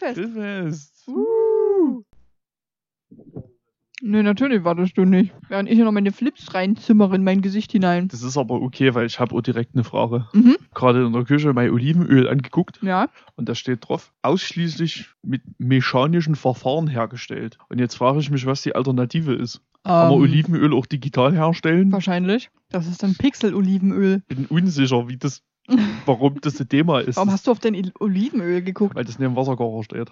Grillfest. Grillfest. Uh. Nee, natürlich wartest du nicht. Während ich hier noch meine Flips reinzimmere in mein Gesicht hinein. Das ist aber okay, weil ich habe auch direkt eine Frage. Mhm. Gerade in der Küche mein Olivenöl angeguckt Ja. und da steht drauf, ausschließlich mit mechanischen Verfahren hergestellt. Und jetzt frage ich mich, was die Alternative ist. Kann man Ähm, Olivenöl auch digital herstellen? Wahrscheinlich. Das ist dann Pixel-Olivenöl. Bin unsicher, wie das, warum das ein Thema ist. Warum hast du auf dein Olivenöl geguckt? weil das neben Wasserkocher steht.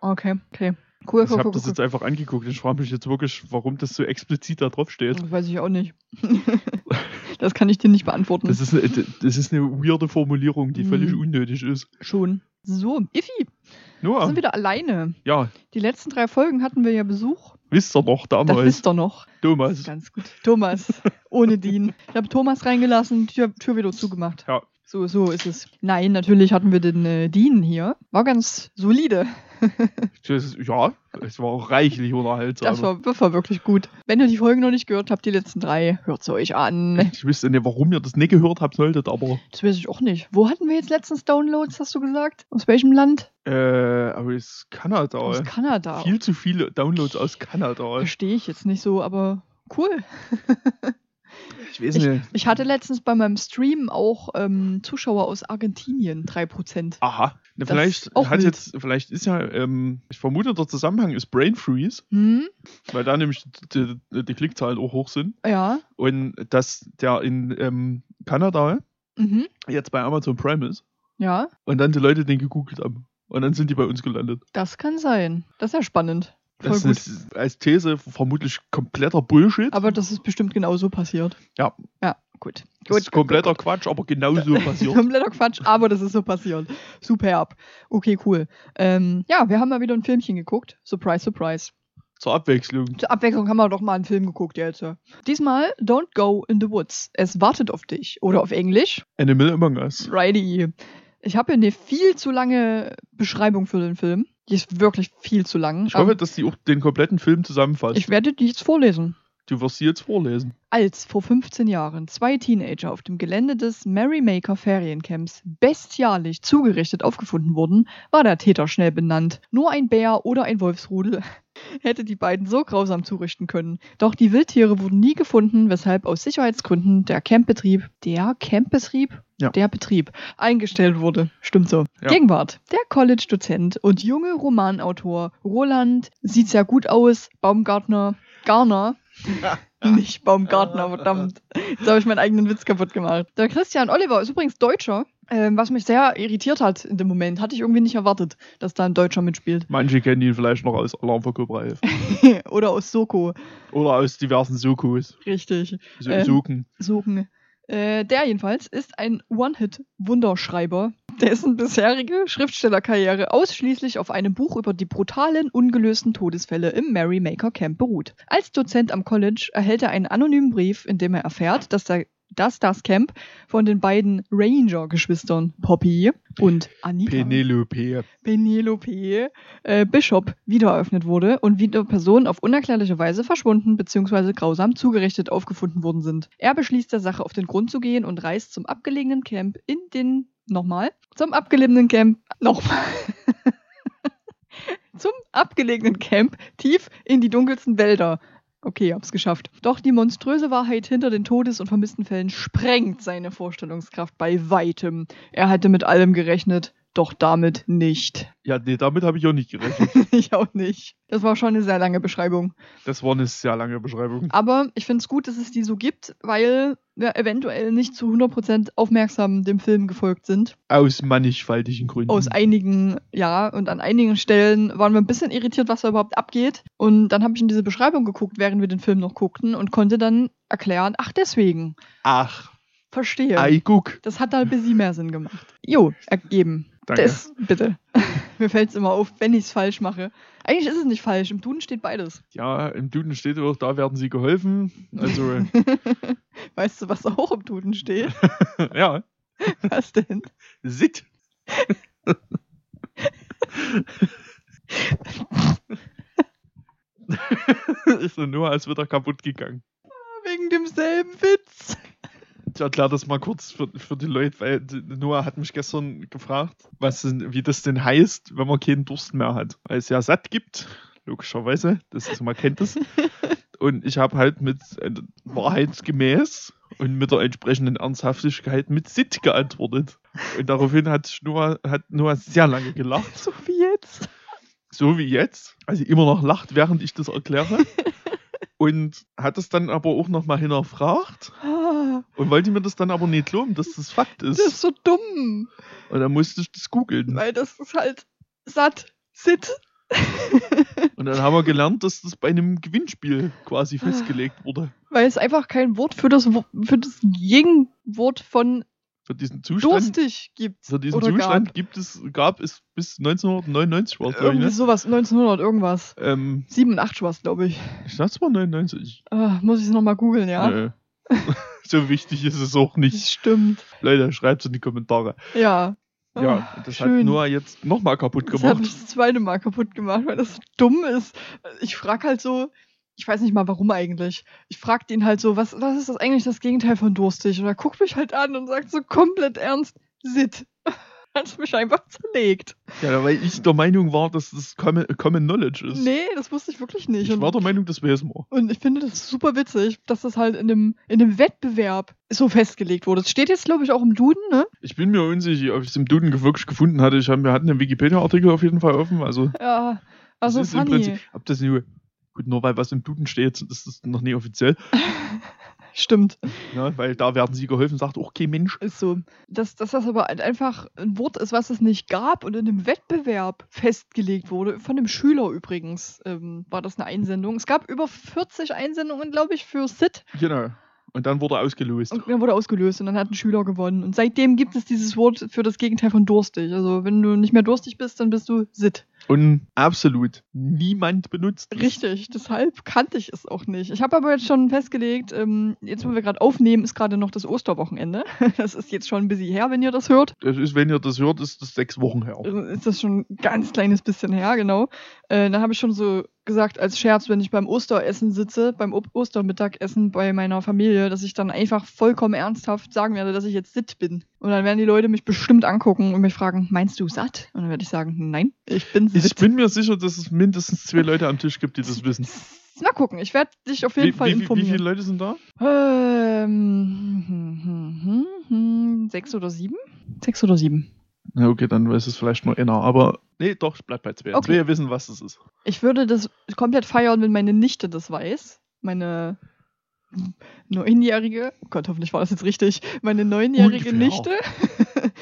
Okay, okay. Cool, Ich cool, habe das jetzt einfach angeguckt. Ich frage mich jetzt wirklich, warum das so explizit da drauf steht. Das weiß ich auch nicht. das kann ich dir nicht beantworten. Das ist eine, das ist eine weirde Formulierung, die Mhm. völlig unnötig ist. Schon. So, Iffi, wir Noah, sind wieder alleine. ja, Die letzten drei Folgen hatten wir ja Besuch. wisst ihr noch Das damals, wisst ihr noch. Thomas. Ganz gut. Thomas, ohne Dean. Ich habe Thomas reingelassen, Tür, Tür wieder zugemacht. Ja. So, so ist es. Nein, natürlich hatten wir den äh, Dean hier. War ganz solide. Das, ja, es war auch reichlich unterhaltsam. Das war, das war wirklich gut. Wenn ihr die Folgen noch nicht gehört habt, die letzten drei, hört sie euch an. ich wüsste nicht, warum ihr das nicht gehört habt solltet, aber Das weiß ich auch nicht. Wo hatten wir jetzt letztens Downloads, hast du gesagt? Aus welchem Land? äh, aber ist Kanada. Aus Kanada. Viel zu viele Downloads aus Kanada. Verstehe ich jetzt nicht so, aber cool. Ich weiß nicht. Ich hatte letztens bei meinem Stream auch ähm, Zuschauer aus Argentinien, 3%. Aha. Na, vielleicht hat jetzt, vielleicht ist ja, ähm, ich vermute, der Zusammenhang ist Brain Freeze, Hm? weil da nämlich die, die, die Klickzahlen auch hoch sind. Ja. Und dass der in ähm, Kanada Mhm. jetzt bei Amazon Prime ist Ja, und dann die Leute den gegoogelt haben. Und dann sind die bei uns gelandet. das kann sein. Das ist ja spannend. Das gut. ist als These vermutlich kompletter Bullshit. Aber das ist bestimmt genauso passiert. Ja. Ja, gut. das gut ist kompletter Quatsch, aber genau so passiert. Kompletter Quatsch, aber das ist so passiert. Superb. Okay, cool. Ähm, ja, wir haben mal wieder ein Filmchen geguckt. Surprise, surprise. Zur Abwechslung. Zur Abwechslung haben wir doch mal einen Film geguckt jetzt. Diesmal Don't Go in the Woods. Es wartet auf dich. Oder auf Englisch. Animal Among Us. Righty. Ich habe hier eine viel zu lange Beschreibung für den Film. Die ist wirklich viel zu lang. Ich hoffe, Aber dass die auch den kompletten Film zusammenfasst. ich werde die jetzt vorlesen. Du wirst sie jetzt vorlesen. Als vor 15 Jahren zwei Teenager auf dem Gelände des Merrymaker Feriencamps bestialisch zugerichtet aufgefunden wurden, war der Täter schnell benannt. Nur ein Bär oder ein Wolfsrudel hätte die beiden so grausam zurichten können. Doch die Wildtiere wurden nie gefunden, weshalb aus Sicherheitsgründen der Campbetrieb, der Campbetrieb, Ja. der Betrieb eingestellt wurde. Stimmt so. Ja. Gegenwart. Der College-Dozent und junge Romanautor Roland sieht sehr gut aus, Baumgartner, Garner, nicht Baumgartner, verdammt. Jetzt habe ich meinen eigenen Witz kaputt gemacht. Der Christian Oliver ist übrigens Deutscher, ähm, was mich sehr irritiert hat in dem Moment. Hatte ich irgendwie nicht erwartet, dass da ein Deutscher mitspielt. Manche kennen ihn vielleicht noch aus Alarm für Cobra 11. Oder aus Soko. Oder aus diversen Sokos. Richtig. So Ähm. Soken. Suchen. Äh, der jedenfalls ist ein One-Hit-Wunderschreiber, dessen bisherige Schriftstellerkarriere ausschließlich auf einem Buch über die brutalen, ungelösten Todesfälle im Merrymaker Camp beruht. Als Dozent am College erhält er einen anonymen Brief, in dem er erfährt, dass, der, dass das Camp von den beiden Ranger-Geschwistern Poppy und Anita Penelope. Penelope äh, Bishop wieder eröffnet wurde und wieder Personen auf unerklärliche Weise verschwunden bzw. grausam zugerichtet aufgefunden worden sind. Er beschließt der Sache auf den Grund zu gehen und reist zum abgelegenen Camp in den nochmal zum abgelegenen Camp nochmal zum abgelegenen Camp tief in die dunkelsten Wälder. Okay, hab's geschafft. Doch die monströse Wahrheit hinter den Todes- und vermissten Fällen sprengt seine Vorstellungskraft bei weitem. Er hatte mit allem gerechnet, doch damit nicht. Ja, nee, damit habe ich auch nicht gerechnet. ich auch nicht. Das war schon eine sehr lange Beschreibung. Das war eine sehr lange Beschreibung. Aber ich finde es gut, dass es die so gibt, weil wir eventuell nicht zu 100% aufmerksam dem Film gefolgt sind. Aus mannigfaltigen Gründen. Aus einigen, ja, und an einigen Stellen waren wir ein bisschen irritiert, was da überhaupt abgeht. Und dann habe ich in diese Beschreibung geguckt, während wir den Film noch guckten und konnte dann erklären, ach deswegen, Ach, verstehe. ei, guck. Das hat da ein bisschen mehr Sinn gemacht. Jo, ergeben. Danke. Das, bitte. Mir fällt es immer auf, wenn ich es falsch mache. Eigentlich ist es nicht falsch. Im Duden steht beides. Ja, im Duden steht auch, da werden sie geholfen. Also, weißt du, was auch im Duden steht? ja, Was denn? sit. ist nur als wieder kaputt gegangen. Wegen demselben Witz. Ich erkläre das mal kurz für, für die Leute, weil Noah hat mich gestern gefragt, was wie das denn heißt, wenn man keinen Durst mehr hat. Weil es ja satt gibt, logischerweise, das ist, man kennt das. Und ich habe halt mit äh, wahrheitsgemäß und mit der entsprechenden Ernsthaftigkeit mit Sit geantwortet. Und daraufhin hat Noah, hat Noah sehr lange gelacht. So wie jetzt. So wie jetzt. Also immer noch lacht, während ich das erkläre. und hat es dann aber auch nochmal hinterfragt Ah, und wollte mir das dann aber nicht glauben, dass das Fakt ist. das ist so dumm. Und dann musste ich das googeln. Weil das ist halt satt. Sit. Und dann haben wir gelernt, dass das bei einem Gewinnspiel quasi festgelegt wurde. Weil es einfach kein Wort für das, für das Gegenwort von Für diesen Zustand, durstig gibt. für diesen oder Zustand gab. gibt es, gab es bis 1999 war es, glaube ich, ne? sowas, 1900 irgendwas. Ähm, 87 war es, glaube ich. ich dachte es war 99. Ah, muss ich es nochmal googeln, ja? Nö. so wichtig ist es auch nicht. Das stimmt. Leute, schreibt es in die Kommentare. Ja. Ja, Ah, das hat schön. Noah jetzt nochmal kaputt Das hat gemacht. mich das zweite Mal kaputt gemacht, weil das so dumm ist. Ich frage halt so, ich weiß nicht mal warum eigentlich. Ich frage den halt so, was, was ist das eigentlich das Gegenteil von durstig? Und er guckt mich halt an und sagt so komplett ernst, sit. Hat mich einfach zerlegt. Ja, weil ich der Meinung war, dass das Common, Common Knowledge ist. Nee, das wusste ich wirklich nicht. ich Und- war der Meinung, das wäre es mal. Und ich finde das super witzig, dass das halt in dem, in dem Wettbewerb so festgelegt wurde. Es steht jetzt, glaube ich, auch im Duden, ne? Ich bin mir unsicher, ob ich es im Duden wirklich gefunden hatte. Ich hab, wir hatten einen Wikipedia-Artikel auf jeden Fall offen. Also, Ja, das also ist im funny. Prinzip, ob das nur, gut, nur weil was im Duden steht, das ist noch nie offiziell. Stimmt, Ne? Weil da werden sie geholfen, sagt, okay, Mensch, ist so. Dass, dass das aber halt einfach ein Wort ist, was es nicht gab und in einem Wettbewerb festgelegt wurde. Von einem Schüler übrigens ähm, war das eine Einsendung. Es gab über 40 Einsendungen, glaube ich, für SIT. genau. Und dann wurde ausgelost. Und dann wurde ausgelöst und dann hat ein Schüler gewonnen. Und seitdem gibt es dieses Wort für das Gegenteil von durstig. Also wenn du nicht mehr durstig bist, dann bist du SIT. Und absolut niemand benutzt es. Richtig, deshalb kannte ich es auch nicht. Ich habe aber jetzt schon festgelegt, ähm, jetzt wo wir gerade aufnehmen, ist gerade noch das Osterwochenende. Das ist jetzt schon ein bisschen her, wenn ihr das hört. Das ist, wenn ihr das hört, ist das sechs Wochen her. Ist das schon ein ganz kleines bisschen her, genau. Äh, da habe ich schon so gesagt als Scherz, wenn ich beim Osteressen sitze, beim O- Ostermittagessen bei meiner Familie, dass ich dann einfach vollkommen ernsthaft sagen werde, dass ich jetzt sitt bin. Und dann werden die Leute mich bestimmt angucken und mich fragen, meinst du satt? Und dann werde ich sagen, nein, ich bin Ich sitt. bin mir sicher, dass es mindestens zwei Leute am Tisch gibt, die das wissen. Mal gucken, ich werde dich auf jeden Wie, Fall wie, wie, wie informieren. viele Leute sind da? Ähm, hm, hm, hm, hm, sechs oder sieben? Sechs oder sieben. Na okay, dann weiß es vielleicht nur einer. Aber nee, doch, ich bleib bei zwei. Okay. Zwei wissen, was das ist. Ich würde das komplett feiern, wenn meine Nichte das weiß. Meine neunjährige, oh Gott, hoffentlich war das jetzt richtig, meine neunjährige Ungefähr. Nichte.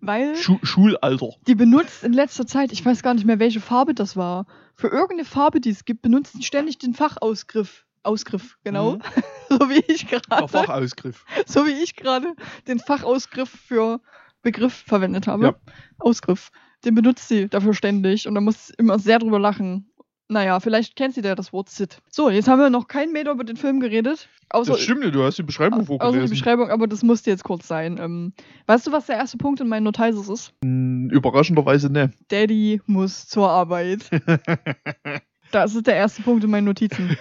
Weil Schu Schulalter. die benutzt in letzter Zeit, ich weiß gar nicht mehr, welche Farbe das war. Für irgendeine Farbe, die es gibt, benutzt sie ständig den Fachausgriff. Ausgriff, genau. Mhm. So wie ich gerade. Fachausgriff. so wie ich gerade den Fachausgriff für Begriff verwendet habe. Ja. Ausgriff. Den benutzt sie dafür ständig und da muss sie immer sehr drüber lachen. Naja, vielleicht kennt sie da das Wort Sit. So, jetzt haben wir noch keinen Meter über den Film geredet. Außer, Das stimmt, du hast die Beschreibung außer die vorgelesen. Beschreibung, aber das musste jetzt kurz sein. Ähm, weißt du, was der erste Punkt in meinen Notizen ist? Hm, Überraschenderweise ne. Daddy muss zur Arbeit. Das ist der erste Punkt in meinen Notizen.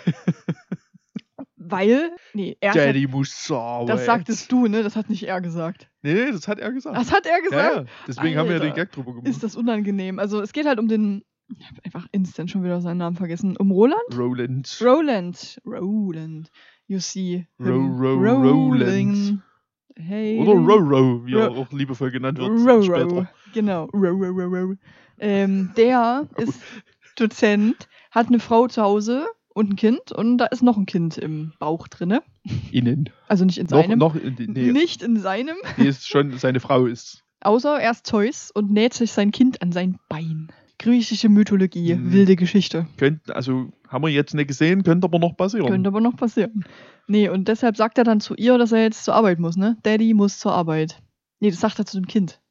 Weil, nee, er Daddy Arbeit. das sagtest du, ne? Das hat nicht er gesagt. Nee, nee, das hat er gesagt. Das hat er gesagt. ja, ja. Deswegen haben wir ja den Alter. Gag drüber gemacht. ist das unangenehm. Also es geht halt um den, ich habe einfach instant schon wieder seinen Namen vergessen, um Roland? Roland. Roland. Roland. You see Ro- Ro-. Roland. Hey. Oder Roro, wie er auch liebevoll genannt wird. Roro. Genau. Roro, Roro. Ähm, der ist Dozent, hat eine Frau zu Hause und ein Kind und da ist noch ein Kind im Bauch drinne. Innen. Also nicht in Noch, seinem. noch, in die- nee, Nicht in seinem. nee, ist schon, seine Frau ist. Außer er ist Zeus und näht sich sein Kind an sein Bein. Griechische Mythologie, Mhm. wilde Geschichte. Könnte, also, haben wir jetzt nicht gesehen, könnte aber noch passieren. Könnte aber noch passieren. Nee, und deshalb sagt er dann zu ihr, dass er jetzt zur Arbeit muss, ne? Daddy muss zur Arbeit. Nee, das sagt er zu dem Kind.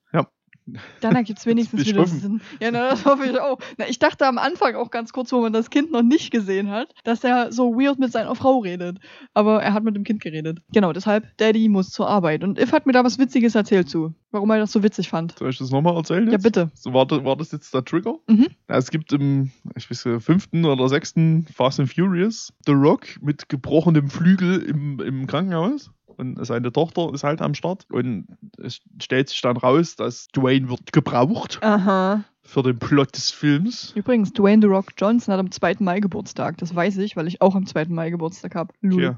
Ja. Dann ergibt es wenigstens wieder. Sinn. Ja, na, das hoffe ich auch. Na, ich dachte am Anfang auch ganz kurz, wo man das Kind noch nicht gesehen hat, dass er so weird mit seiner Frau redet. Aber er hat mit dem Kind geredet. Genau, deshalb, Daddy muss zur Arbeit. Und If hat mir da was Witziges erzählt zu. Warum er das so witzig fand. Soll ich das nochmal erzählen? Ja, Jetzt? bitte. So, war, das, war das jetzt der Trigger? Mhm. Ja, es gibt im, ich weiß nicht, fünften oder sechsten Fast and Furious The Rock mit gebrochenem Flügel im, im Krankenhaus. Und seine Tochter ist halt am Start. Und es stellt sich dann raus, dass Dwayne wird gebraucht Aha. für den Plot des Films. Übrigens, Dwayne The Rock Johnson hat am 2. Mai Geburtstag. Das weiß ich, weil ich auch am 2. Mai Geburtstag habe. Okay.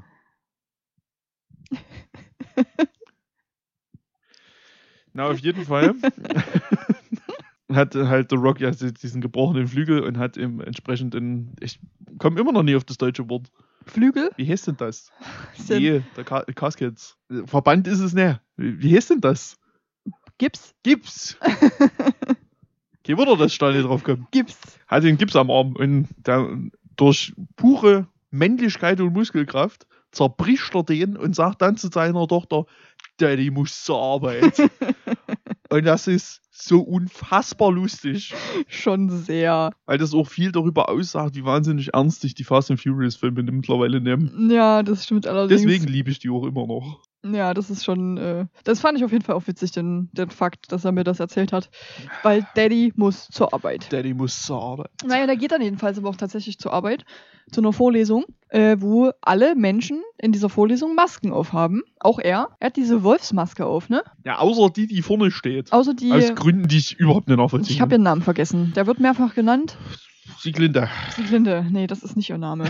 Na, auf jeden Fall hat halt The Rock ja diesen gebrochenen Flügel und hat ihm entsprechend in. Ich komme immer noch nie auf das deutsche Wort. Flügel? Wie heißt denn das? Sind Nee, der Ka Caskets. Verband ist es nicht. Wie, heißt denn das? Gips? Gips. Kein Wunder, dass nicht drauf komme. Gips. Hat den Gips am Arm und der, durch pure Männlichkeit und Muskelkraft zerbricht er den und sagt dann zu seiner Tochter, Daddy muss zur Arbeit. und das ist so unfassbar lustig, Schon sehr. weil das auch viel darüber aussagt, wie wahnsinnig ernst sich die Fast and Furious Filme mittlerweile nehmen. Ja, das stimmt allerdings. Deswegen liebe ich die auch immer noch. Ja, das ist schon. Äh, das fand ich auf jeden Fall auch witzig, den, den Fakt, dass er mir das erzählt hat. Weil Daddy muss zur Arbeit. Daddy muss zur Arbeit. Naja, der geht dann jedenfalls aber auch tatsächlich zur Arbeit, zu einer Vorlesung, äh, wo alle Menschen in dieser Vorlesung Masken aufhaben. Auch er. Er hat diese Wolfsmaske auf, ne? Ja, außer die, die vorne steht. Außer die. Aus Gründen, die ich überhaupt nicht nachvollziehen ich habe ihren Namen vergessen. Der wird mehrfach genannt. Sieglinde. Sieglinde. Nee, das ist nicht ihr Name.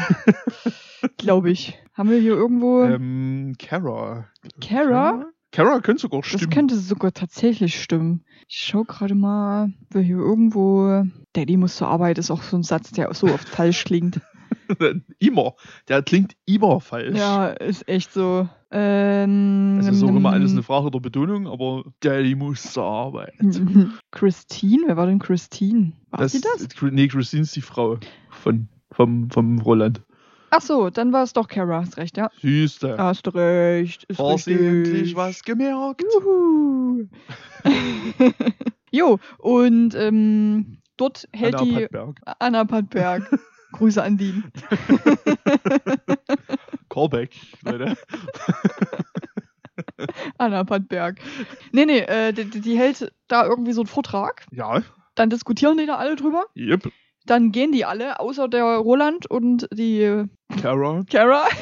Glaube ich. Haben wir hier irgendwo. Ähm, Kara. Kara? Kara könnte sogar Das stimmen. könnte sogar tatsächlich stimmen. Ich schau gerade mal, wer hier irgendwo. Daddy muss zur Arbeit ist auch so ein Satz, der so oft falsch klingt. immer. Der klingt immer falsch. Ja, ist echt so. Ähm, ist auch immer alles eine Frage der Betonung, aber Daddy muss zur Arbeit. Christine? Wer war denn Christine? War sie das? Nee, Christine ist die Frau von, vom, vom Roland. Ach so, dann war es doch Kara, hast recht, ja. Süße. Hast recht. Ist Versehentlich was gemerkt. Juhu. jo, und ähm, dort hält Anna die Pattberg. Anna Pattberg. Grüße an die. Callback, Leute. Anna Pattberg. Nee, nee, äh, die, die hält da irgendwie so einen Vortrag. Ja, Dann diskutieren die da alle drüber. yep. Dann gehen die alle, außer der Roland und die Kara. Kara.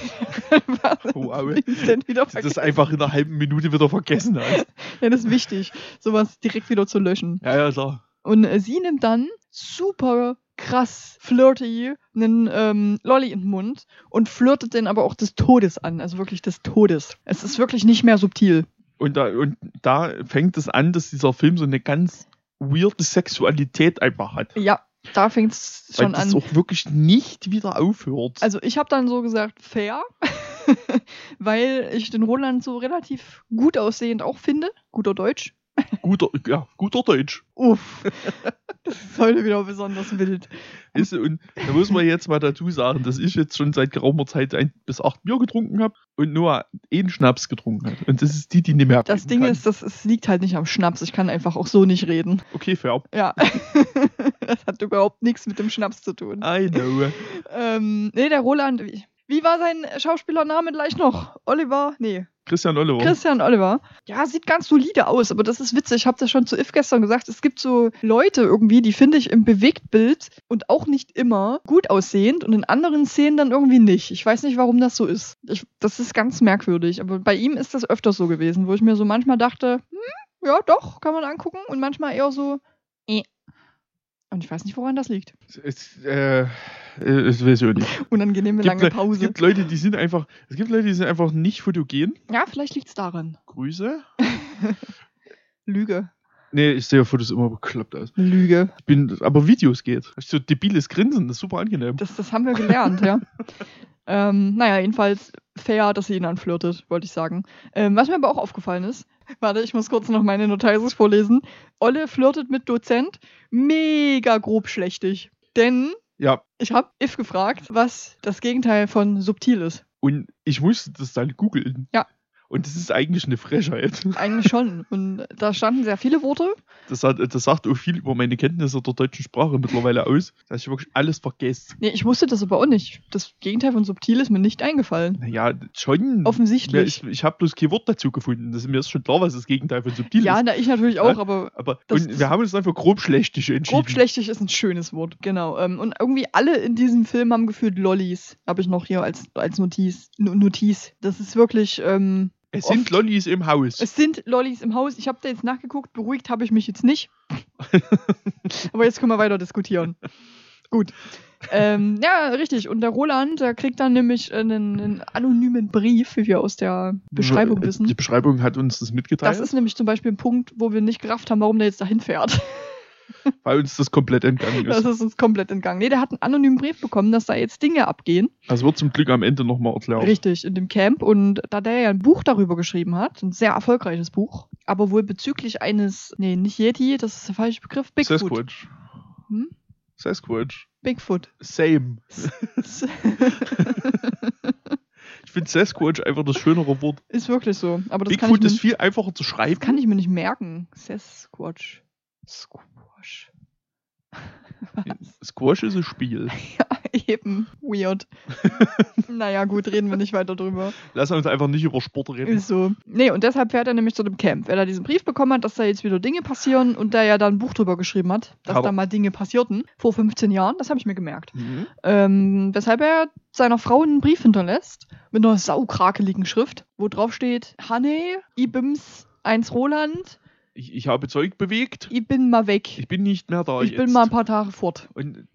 Wow. Wieder Das ist einfach in einer halben Minute wieder vergessen hast. Ja, das ist wichtig, sowas direkt wieder zu löschen. Ja, ja, klar. Und äh, sie nimmt dann super krass flirty einen ähm, Lolly in den Mund und flirtet den aber auch des Todes an. Also wirklich des Todes. Es ist wirklich nicht mehr subtil. Und da, und da fängt es an, dass dieser Film so eine ganz weirde Sexualität einfach hat. Ja, da fängt es Weil schon das an. auch wirklich nicht wieder aufhört. Also ich habe dann so gesagt, fair, weil ich den Roland so relativ gut aussehend auch finde. Guter Deutsch. Guter, ja, guter Deutsch. Uff. Das ist heute wieder besonders wild. Ist, und da muss man jetzt mal dazu sagen, dass ich jetzt schon seit geraumer Zeit ein bis acht Bier getrunken habe und Noah einen Schnaps getrunken hat. Und das ist die, die nicht mehr Das Ding kann. ist, das, es liegt halt nicht am Schnaps. Ich kann einfach auch so nicht reden. Okay, fair. Ja. das hat überhaupt nichts mit dem Schnaps zu tun. I know. Ähm, nee, der Roland. Wie, wie war sein Schauspielername gleich noch? Oliver? Nee. Christian Oliver. Christian Oliver. Ja, sieht ganz solide aus, aber das ist witzig. Ich habe das schon zu If gestern gesagt. Es gibt so Leute irgendwie, die finde ich im Bewegtbild und auch nicht immer gut aussehend und in anderen Szenen dann irgendwie nicht. Ich weiß nicht, warum das so ist. Ich, das ist ganz merkwürdig, aber bei ihm ist das öfter so gewesen, wo ich mir so manchmal dachte, hm, ja, doch, kann man angucken und manchmal eher so, eh. Und ich weiß nicht, woran das liegt. Es, äh, äh, das weiß ich nicht. Unangenehme Gibt, lange Le- es Pause. gibt Leute, die sind einfach, es gibt Leute, die sind einfach nicht fotogen. Ja, vielleicht liegt es daran. Grüße. Lüge. Nee, ich sehe Fotos immer bekloppt aus. Lüge. Ich bin, aber Videos geht. So debiles Grinsen, das ist super angenehm. Das, das haben wir gelernt, ja. Ähm, naja, jedenfalls fair, dass sie ihn anflirtet, wollte ich sagen. Ähm, was mir aber auch aufgefallen ist, warte, ich muss kurz noch meine Notizen vorlesen. Olle flirtet mit Dozent, mega grob schlechtig. Denn Ja, ich habe If gefragt, was das Gegenteil von subtil ist. und ich musste das dann googeln. Ja. Und das ist eigentlich eine Frechheit. Eigentlich schon. Und da standen sehr viele Worte. Das, hat, das sagt auch viel über meine Kenntnisse der deutschen Sprache mittlerweile aus, dass ich wirklich alles vergesse. Nee, ich wusste das aber auch nicht. Das Gegenteil von subtil ist mir nicht eingefallen. Naja, schon. Offensichtlich. Ich, ich habe bloß kein Wort dazu gefunden. Das, mir ist schon klar, was das Gegenteil von subtil Ja, ist. na, ich natürlich auch, Ja, aber Aber das- und wir haben uns dann für grob schlechtig entschieden. Grob schlechtig ist ein schönes Wort, genau. Ähm, und irgendwie alle in diesem Film haben gefühlt Lollis. Habe ich noch hier als, als Notiz, No- Notiz. Das ist wirklich, ähm, Es sind. Lollis im Haus. Es sind Lollis im Haus. Ich habe da jetzt nachgeguckt, beruhigt habe ich mich jetzt nicht. Aber jetzt können wir weiter diskutieren. Gut. Ähm, ja, richtig. Und der Roland, der kriegt dann nämlich einen, einen anonymen Brief, wie wir aus der Beschreibung Die wissen. Beschreibung hat uns das mitgeteilt, Das ist nämlich zum Beispiel ein Punkt, wo wir nicht gerafft haben, warum der jetzt dahin fährt. weil uns das komplett entgangen ist. Das ist uns komplett entgangen. Nee, der hat einen anonymen Brief bekommen, dass da jetzt Dinge abgehen. Das wird zum Glück am Ende nochmal erklärt. Richtig, in dem Camp. Und da der ja ein Buch darüber geschrieben hat, ein sehr erfolgreiches Buch, aber wohl bezüglich eines, nee, nicht Yeti, das ist der falsche Begriff, Bigfoot. Sasquatch. Hm? Sasquatch. Bigfoot. Same. Ich finde Sasquatch einfach das schönere Wort. ist wirklich so. Aber das kann, Bigfoot ist viel einfacher zu schreiben. das kann ich mir nicht merken. Sasquatch. Squash. Squash ist ein Spiel. Ja, eben. Weird. naja, gut, reden wir nicht weiter drüber. Lass uns einfach nicht über Sport reden. Ist so. Nee, und deshalb fährt er nämlich zu dem Camp, weil er diesen Brief bekommen hat, dass da jetzt wieder Dinge passieren und der ja da ein Buch drüber geschrieben hat, dass Aber- da mal Dinge passierten. Vor 15 Jahren, das habe ich mir gemerkt. Mhm. Ähm, weshalb er seiner Frau einen Brief hinterlässt mit einer saukrakeligen Schrift, wo drauf steht: Hanne, Ibims 1 Roland, Ich, ich habe Zeug bewegt. ich bin mal weg. Ich bin nicht mehr da Ich jetzt. bin mal ein paar Tage fort. Und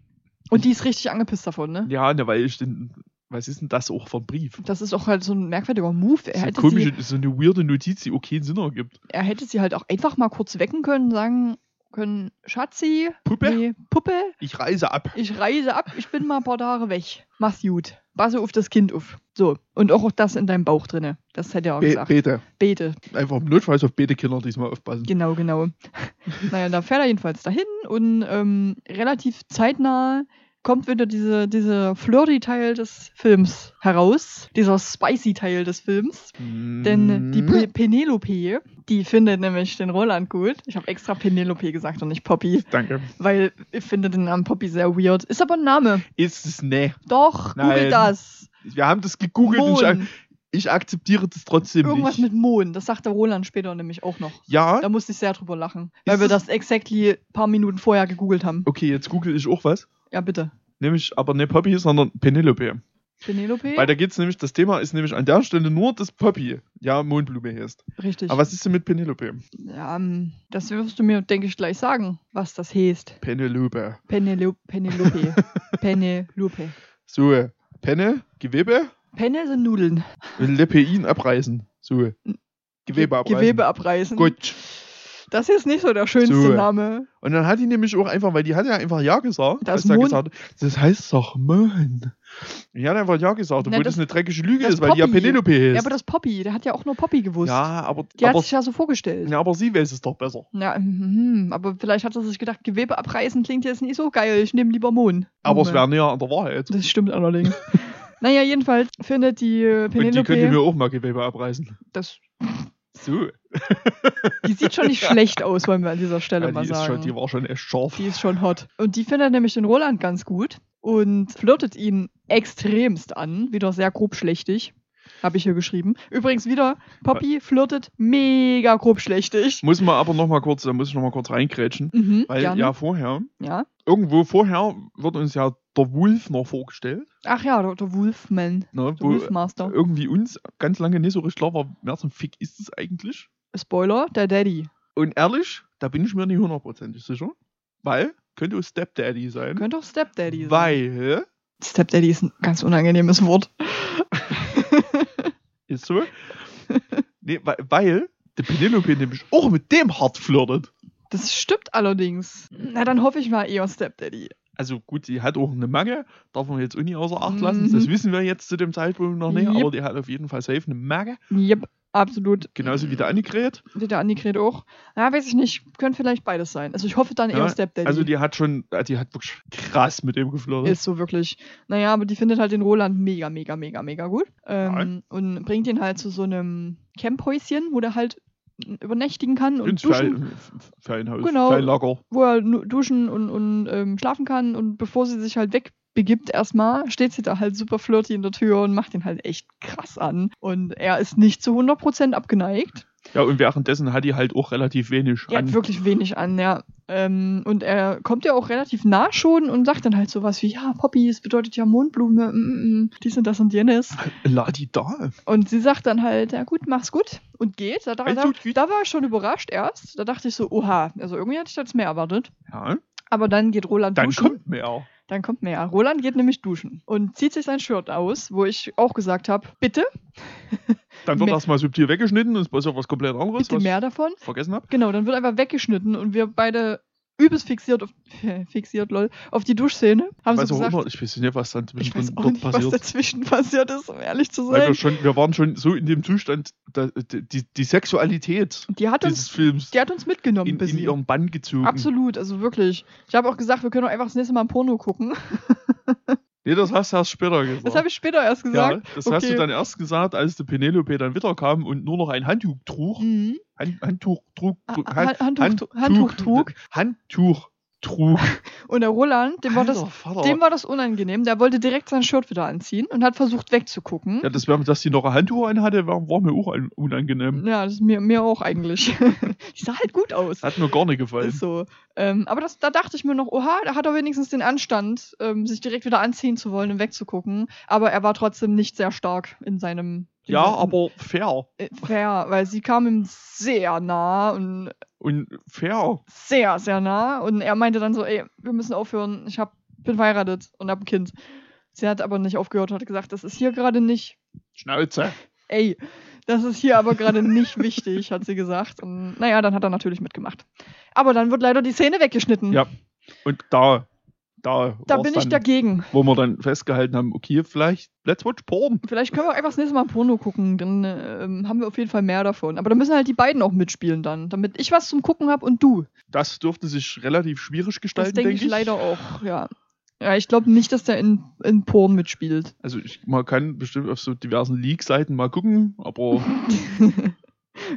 Und die ist richtig angepisst davon, ne? ja, ne, weil ich den. Was ist denn das auch für ein Brief? Das ist auch halt so ein merkwürdiger Move. Er so, hätte, komische, sie, so eine weirde Notiz, die keinen Sinn ergibt. er hätte sie halt auch einfach mal kurz wecken können, sagen können: Schatzi, Puppe, nee, Puppe, ich reise ab. ich reise ab, ich bin mal ein paar Tage weg. Mach's gut. Passe auf das Kind auf. So. Und auch das in deinem Bauch drinne. Das hätte er auch Be gesagt. Bete. Bete. Einfach im Notfalls auf Bete-Kinder diesmal aufpassen. Genau, genau. naja, da fährt er jedenfalls dahin und ähm, relativ zeitnah kommt wieder diese, dieser Flirty-Teil des Films heraus. Dieser Spicy-Teil des Films. Denn die Mhm. Pe Penelope, die findet nämlich den Roland gut. Ich habe extra Penelope gesagt und nicht Poppy, Danke. weil ich finde den Namen Poppy sehr weird. Ist aber ein Name. Ist es ne? Doch, google Nein. das. Wir haben das gegoogelt und ich, akzeptiere das trotzdem Irgendwas nicht. mit Mohn. Das sagt der Roland später nämlich auch noch. ja, Da musste ich sehr drüber lachen. Weil Ist wir das- das exactly ein paar Minuten vorher gegoogelt haben. okay, jetzt google ich auch was. Ja, bitte. Nämlich aber nicht Poppy, sondern Penelope. Penelope? Weil da geht's nämlich, das Thema ist nämlich an der Stelle nur, dass Poppy ja Mondblume heißt. Richtig. Aber was ist denn mit Penelope? ja, ähm, das wirst du mir, denke ich, gleich sagen, was das heißt. Penelope. Penelo Penelope. Penelope. So, Penne, Gewebe, Penne sind Nudeln. Lepein abreißen. So. Gewebe abreißen. Gewebe abreißen. Gut. Das ist nicht so der schönste So. Name. Und dann hat die nämlich auch einfach, weil die hat ja einfach Ja gesagt. Das Mond- gesagt hat, das heißt doch Mond. Die hat einfach Ja gesagt, obwohl Na, das, das- eine dreckige Lüge ist, weil die ja Poppy. Penelope heißt. Ja, aber das Poppy, der hat ja auch nur Poppy gewusst. ja, aber, Die hat aber, sich ja so vorgestellt. ja, aber sie weiß es doch besser. Ja, mhm, aber vielleicht hat er sich gedacht, Gewebe abreißen klingt jetzt nicht so geil, ich nehme lieber Mohn. Aber es Junge. wäre näher an der Wahrheit. Das stimmt allerdings. naja, jedenfalls findet die äh, Und die könnte Penelope, mir auch mal Gewebe abreißen. das, So. die sieht schon nicht schlecht aus, wollen wir an dieser Stelle Ja, mal sagen. schon, die war schon echt scharf. Die ist schon hot. Und die findet nämlich den Roland ganz gut und flirtet ihn extremst an. Wieder sehr grobschlächtig. Habe ich hier geschrieben. Übrigens wieder, Poppy flirtet mega grobschlächtig. Muss man aber noch mal kurz, da muss ich noch mal kurz reingrätschen. Mhm, Weil gerne. ja vorher, ja. irgendwo vorher wird uns ja der Wolf noch vorgestellt. Ach ja, der, der Wolfman. Ne, Der wo Wolfmaster. irgendwie uns ganz lange nicht so richtig klar war, wer zum Fick ist es eigentlich? Spoiler, der Daddy. Und ehrlich, da bin ich mir nicht hundertprozentig sicher. Weil, könnte auch Stepdaddy sein. Könnte auch Stepdaddy sein. weil, Stepdaddy ist ein ganz unangenehmes Wort. ist so. nee, weil, weil der Penelope nämlich auch mit dem hart flirtet. Das stimmt allerdings. Na, dann hoffe ich mal eher Stepdaddy. Also gut, sie hat auch eine Macke, darf man jetzt nicht außer Acht lassen. Mhm. Das wissen wir jetzt zu dem Zeitpunkt noch nicht, Yep. aber die hat auf jeden Fall safe eine Macke. Yep, absolut. Genauso wie der Annegret. Der Annegret auch. Ja, weiß ich nicht. Könnte vielleicht beides sein. Also ich hoffe dann eher Ja, Stepdaddy. Also die hat schon, äh, die hat wirklich krass mit dem geflirtet. Ist so wirklich. Naja, aber die findet halt den Roland mega, mega, mega, mega gut. Ähm, und bringt ihn halt zu so einem Camphäuschen, wo der halt übernächtigen kann und Ins duschen, Fein- Feinhaus, Genau. Feinlager. wo er duschen und, und ähm, schlafen kann. Und bevor sie sich halt wegbegibt erstmal, steht sie da halt super flirty in der Tür und macht ihn halt echt krass an. Und er ist nicht zu 100% abgeneigt. Ja, und währenddessen hat die halt auch relativ wenig Er an. hat wirklich wenig an, ja. Ähm, und er kommt ja auch relativ nah schon und sagt dann halt sowas wie, ja, Poppy, es bedeutet ja Mondblume, mm, mm, mm, dies und das und jenes. Ladi da. Und sie sagt dann halt, ja gut, mach's gut und geht. Da, da, da, gut. da war ich schon überrascht erst. Da dachte ich so, oha, also irgendwie hatte ich das mehr erwartet. Ja, Aber dann geht Roland dann duschen. kommt mehr. Dann kommt mehr. Roland geht nämlich duschen und zieht sich sein Shirt aus, wo ich auch gesagt habe, bitte, Dann wird erstmal subtil weggeschnitten und es passiert was komplett anderes, bitte was mehr davon. vergessen habe. Genau, dann wird einfach weggeschnitten und wir beide übelst fixiert auf, fixiert, lol, auf die Duschszene. Haben Weiß so auch gesagt, immer, ich weiß nicht, was dann ich weiß auch nicht, was passiert. dazwischen passiert ist, um ehrlich zu sein. wir, schon, wir waren schon so in dem Zustand, da, die, die Sexualität Die hat dieses uns, Films die hat uns mitgenommen in, in ihren Bann gezogen. Absolut, also wirklich. Ich habe auch gesagt, wir können doch einfach das nächste Mal ein Porno gucken. Nee, das hast du erst später gesagt. Das habe ich später erst gesagt. ja, das hast du Okay. dann erst gesagt, als die Penelope dann wiederkam und nur noch ein Handtuch trug. Mhm. Hand, Handtuch trug. Ha- trug- Ha- Handtuch, Handtuch. Handtuch trug. Und der Roland, dem war, das, dem war das unangenehm. Der wollte direkt sein Shirt wieder anziehen und hat versucht wegzugucken. ja, das wär, dass die noch ein Handtuch anhatte, war, war mir auch un- unangenehm. Ja, das ist mir, mir auch eigentlich. Die sah halt gut aus. Hat mir gar nicht gefallen. So. Ähm, aber das, da dachte ich mir noch, oha, da hat er wenigstens den Anstand, ähm, sich direkt wieder anziehen zu wollen und wegzugucken. Aber er war trotzdem nicht sehr stark in seinem. in Ja, aber fair. Äh, Fair, weil sie kam ihm sehr nah und Und fair. sehr, sehr nah. Und er meinte dann so, ey, wir müssen aufhören. Ich hab, bin verheiratet und hab ein Kind. Sie hat aber nicht aufgehört und hat gesagt, das ist hier gerade nicht. Schnauze. Ey, das ist hier aber gerade nicht wichtig, hat sie gesagt. Und naja, dann hat er natürlich mitgemacht. Aber dann wird leider die Szene weggeschnitten. Ja. Und da, da, Da bin ich dann, dagegen. wo wir dann festgehalten haben, okay, vielleicht let's watch porn. Vielleicht können wir einfach das nächste Mal Porno gucken, dann ähm, haben wir auf jeden Fall mehr davon. Aber da müssen halt die beiden auch mitspielen dann, damit ich was zum Gucken habe und du. Das dürfte sich relativ schwierig gestalten, denke denke ich leider auch, ja. Ja, ich glaube nicht, dass der in, in Porn mitspielt. Also ich, man kann bestimmt auf so diversen Leak-Seiten mal gucken, aber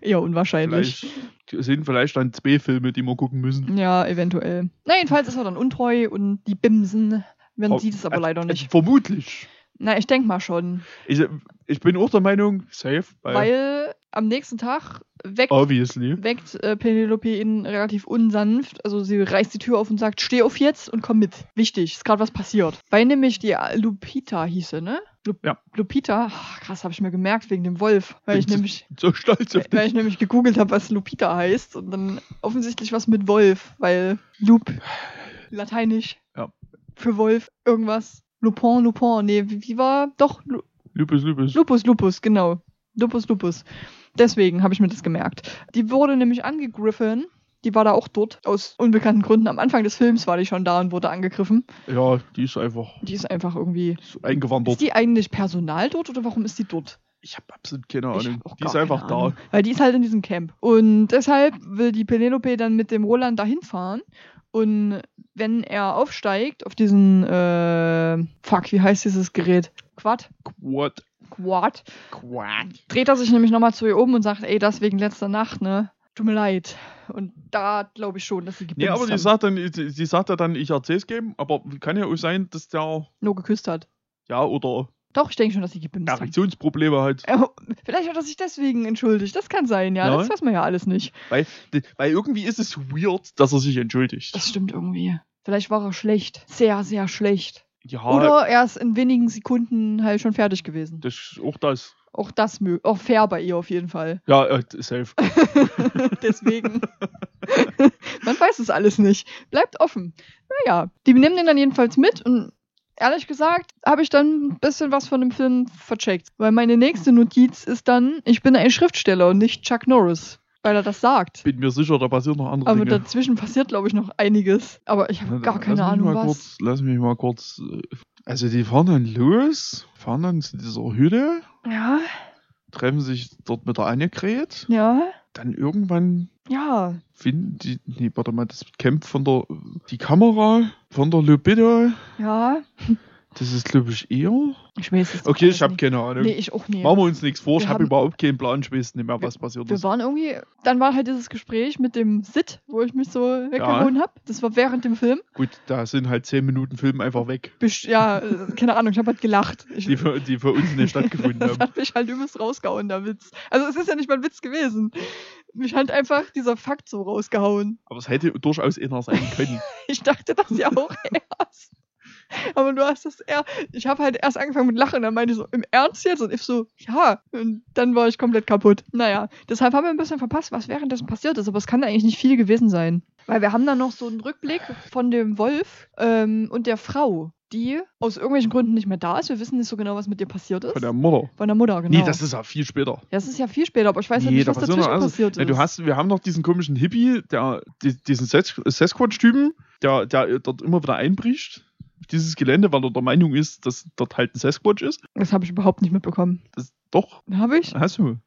Eher unwahrscheinlich. vielleicht sind vielleicht dann zwei Filme, die wir gucken müssen. Ja, eventuell. Na, jedenfalls ist er dann untreu und die Bimsen. Man Ver- sieht es aber also- leider also nicht. Vermutlich. Na, ich denke mal schon. Ich, ich bin auch der Meinung, safe, weil, Weil am nächsten Tag weckt, obviously. weckt äh, Penelope ihn relativ unsanft. Also sie reißt die Tür auf und sagt, steh auf jetzt und komm mit. Wichtig, ist gerade was passiert. Weil nämlich die äh, Lupita hieße, ne? Lu Ja. Lupita, ach, krass, habe ich mir gemerkt wegen dem Wolf. Weil ich Bin nämlich, So stolz auf weil dich. ich nämlich gegoogelt habe, was Lupita heißt. Und dann offensichtlich was mit Wolf, weil Lup, lateinisch. Ja. Für Wolf, irgendwas. Lupin, Lupin, nee, wie, wie war? Doch, Lu Lupus, Lupus. Lupus, Lupus, genau. Lupus, Lupus. Deswegen habe ich mir das gemerkt. Die wurde nämlich angegriffen. Die war da auch dort, aus unbekannten Gründen. Am Anfang des Films war die schon da und wurde angegriffen. Ja, die ist einfach Die ist einfach irgendwie. so eingewandert. Ist die eigentlich Personal dort oder warum ist die dort? ich habe absolut keine Ahnung. Die ist einfach da. Weil die ist halt in diesem Camp. Und deshalb will die Penelope dann mit dem Roland dahin fahren. Und wenn er aufsteigt auf diesen, äh, fuck, wie heißt dieses Gerät? Quad? What? Quad? Quack. dreht er sich nämlich nochmal zu ihr um und sagt, ey, das wegen letzter Nacht, ne? Tut mir leid. Und da glaube ich schon, dass sie Nee, gebimst aber haben. sagt dann, die, die sagt ja dann, ich erzähl's geben, aber kann ja auch sein, dass der, nur geküsst hat. ja, oder Doch, ich denke schon, dass sie gebimst haben. Erektionsprobleme hat. Äh, Vielleicht hat er sich deswegen entschuldigt. Das kann sein, ja. Ja. Das weiß man ja alles nicht. Weil, weil irgendwie ist es weird, dass er sich entschuldigt. Das stimmt irgendwie. Vielleicht war er schlecht. Sehr, sehr schlecht. ja, Oder er ist in wenigen Sekunden halt schon fertig gewesen. das ist auch das. Auch das auch fair bei ihr auf jeden Fall. Ja, äh, safe. Deswegen. Man weiß es alles nicht. Bleibt offen. Naja, die nehmen den dann jedenfalls mit und ehrlich gesagt habe ich dann ein bisschen was von dem Film vercheckt. Weil meine nächste Notiz ist dann, ich bin ein Schriftsteller und nicht Chuck Norris. Weil er das sagt. Bin mir sicher, da passieren noch andere Aber Dinge. dazwischen passiert, glaube ich, noch einiges. Aber ich habe gar keine Ahnung, was. Kurz, lass mich mal kurz. äh, Also, die fahren dann los, fahren dann zu dieser Hütte, Ja, treffen sich dort mit der Annegret. ja, Dann irgendwann ja. finden die. Nee, warte mal, das Camp von der. Die Kamera von der Libido. Ja, Das ist, glaube ich, eher. Ich weiß es Okay, ich habe nicht. keine Ahnung. Nee, ich auch nie. Machen wir uns nichts vor, Wir ich habe überhaupt keinen Plan, ich weiß nicht mehr, was passiert Wir ist. waren irgendwie, dann war halt dieses Gespräch mit dem Sid, wo ich mich so weggehauen hab. Das war während dem Film. Gut, da sind halt 10 Minuten Film einfach weg, Best- Ja, äh, keine Ahnung, ich habe halt gelacht. Ich, die für, die für uns nicht stattgefunden das haben. hat mich halt übelst rausgehauen, der Witz. Also es ist ja nicht mal ein Witz gewesen. Mich hat einfach dieser Fakt so rausgehauen. Aber es hätte durchaus einer sein können. Ich dachte das ja auch erst. Aber du hast das eher. Ich habe halt erst angefangen mit Lachen dann meinte ich so, im Ernst jetzt? Und ich so, ja. Und dann war ich komplett kaputt. Naja, deshalb haben wir ein bisschen verpasst, was währenddessen passiert ist. Aber es kann eigentlich nicht viel gewesen sein. Weil wir haben dann noch so einen Rückblick von dem Wolf ähm, und der Frau, die aus irgendwelchen Gründen nicht mehr da ist. Wir wissen nicht so genau, was mit ihr passiert ist. Von der Mutter. Von der Mutter, genau. Nee, das ist ja viel später. das ist ja viel später, aber ich weiß ja Nee, nicht, was dazwischen alles. passiert ist. Ja, du hast, wir haben noch diesen komischen Hippie, der, die, diesen Sas- Sasquatch-Typen, der, der dort immer wieder einbricht. Dieses Gelände, weil er der Meinung ist, dass dort halt ein Sasquatch ist. das habe ich überhaupt nicht mitbekommen. Das, doch, Habe ich? hast du.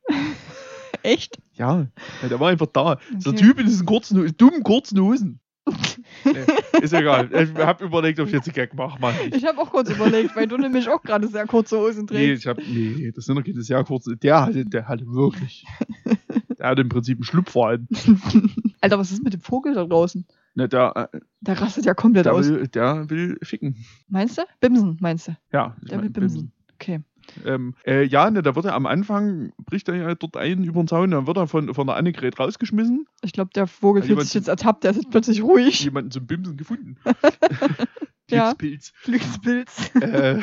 Echt? Ja, ja, der war einfach da. Der Okay. Typ in diesen kurzen, dummen kurzen Hosen. nee, ist egal. Ich habe überlegt, ob ich jetzt einen Gag mache. Mach nicht. Ich habe auch kurz überlegt, weil du nämlich auch gerade sehr kurze Hosen Nee, trägst. ich hab, nee, das sind doch keine sehr kurze. Der hatte, der hatte wirklich. Der hatte im Prinzip einen Schlupfer an. Alter, was ist mit dem Vogel da draußen? Ne, der, äh, Der rastet ja komplett der, aus. will, der will ficken. Meinst du? Bimsen, meinst du? Ja, Der will mein, bimsen. Okay. Ähm, äh, ja, ne, da wird er am Anfang, bricht er ja dort ein über den Zaun, dann wird er von, von der Annegret rausgeschmissen, Ich glaube, der Vogel fühlt sich jetzt ertappt, der ist plötzlich ruhig. jemanden zum Bimsen gefunden. Glückspilz. Glückspilz. äh,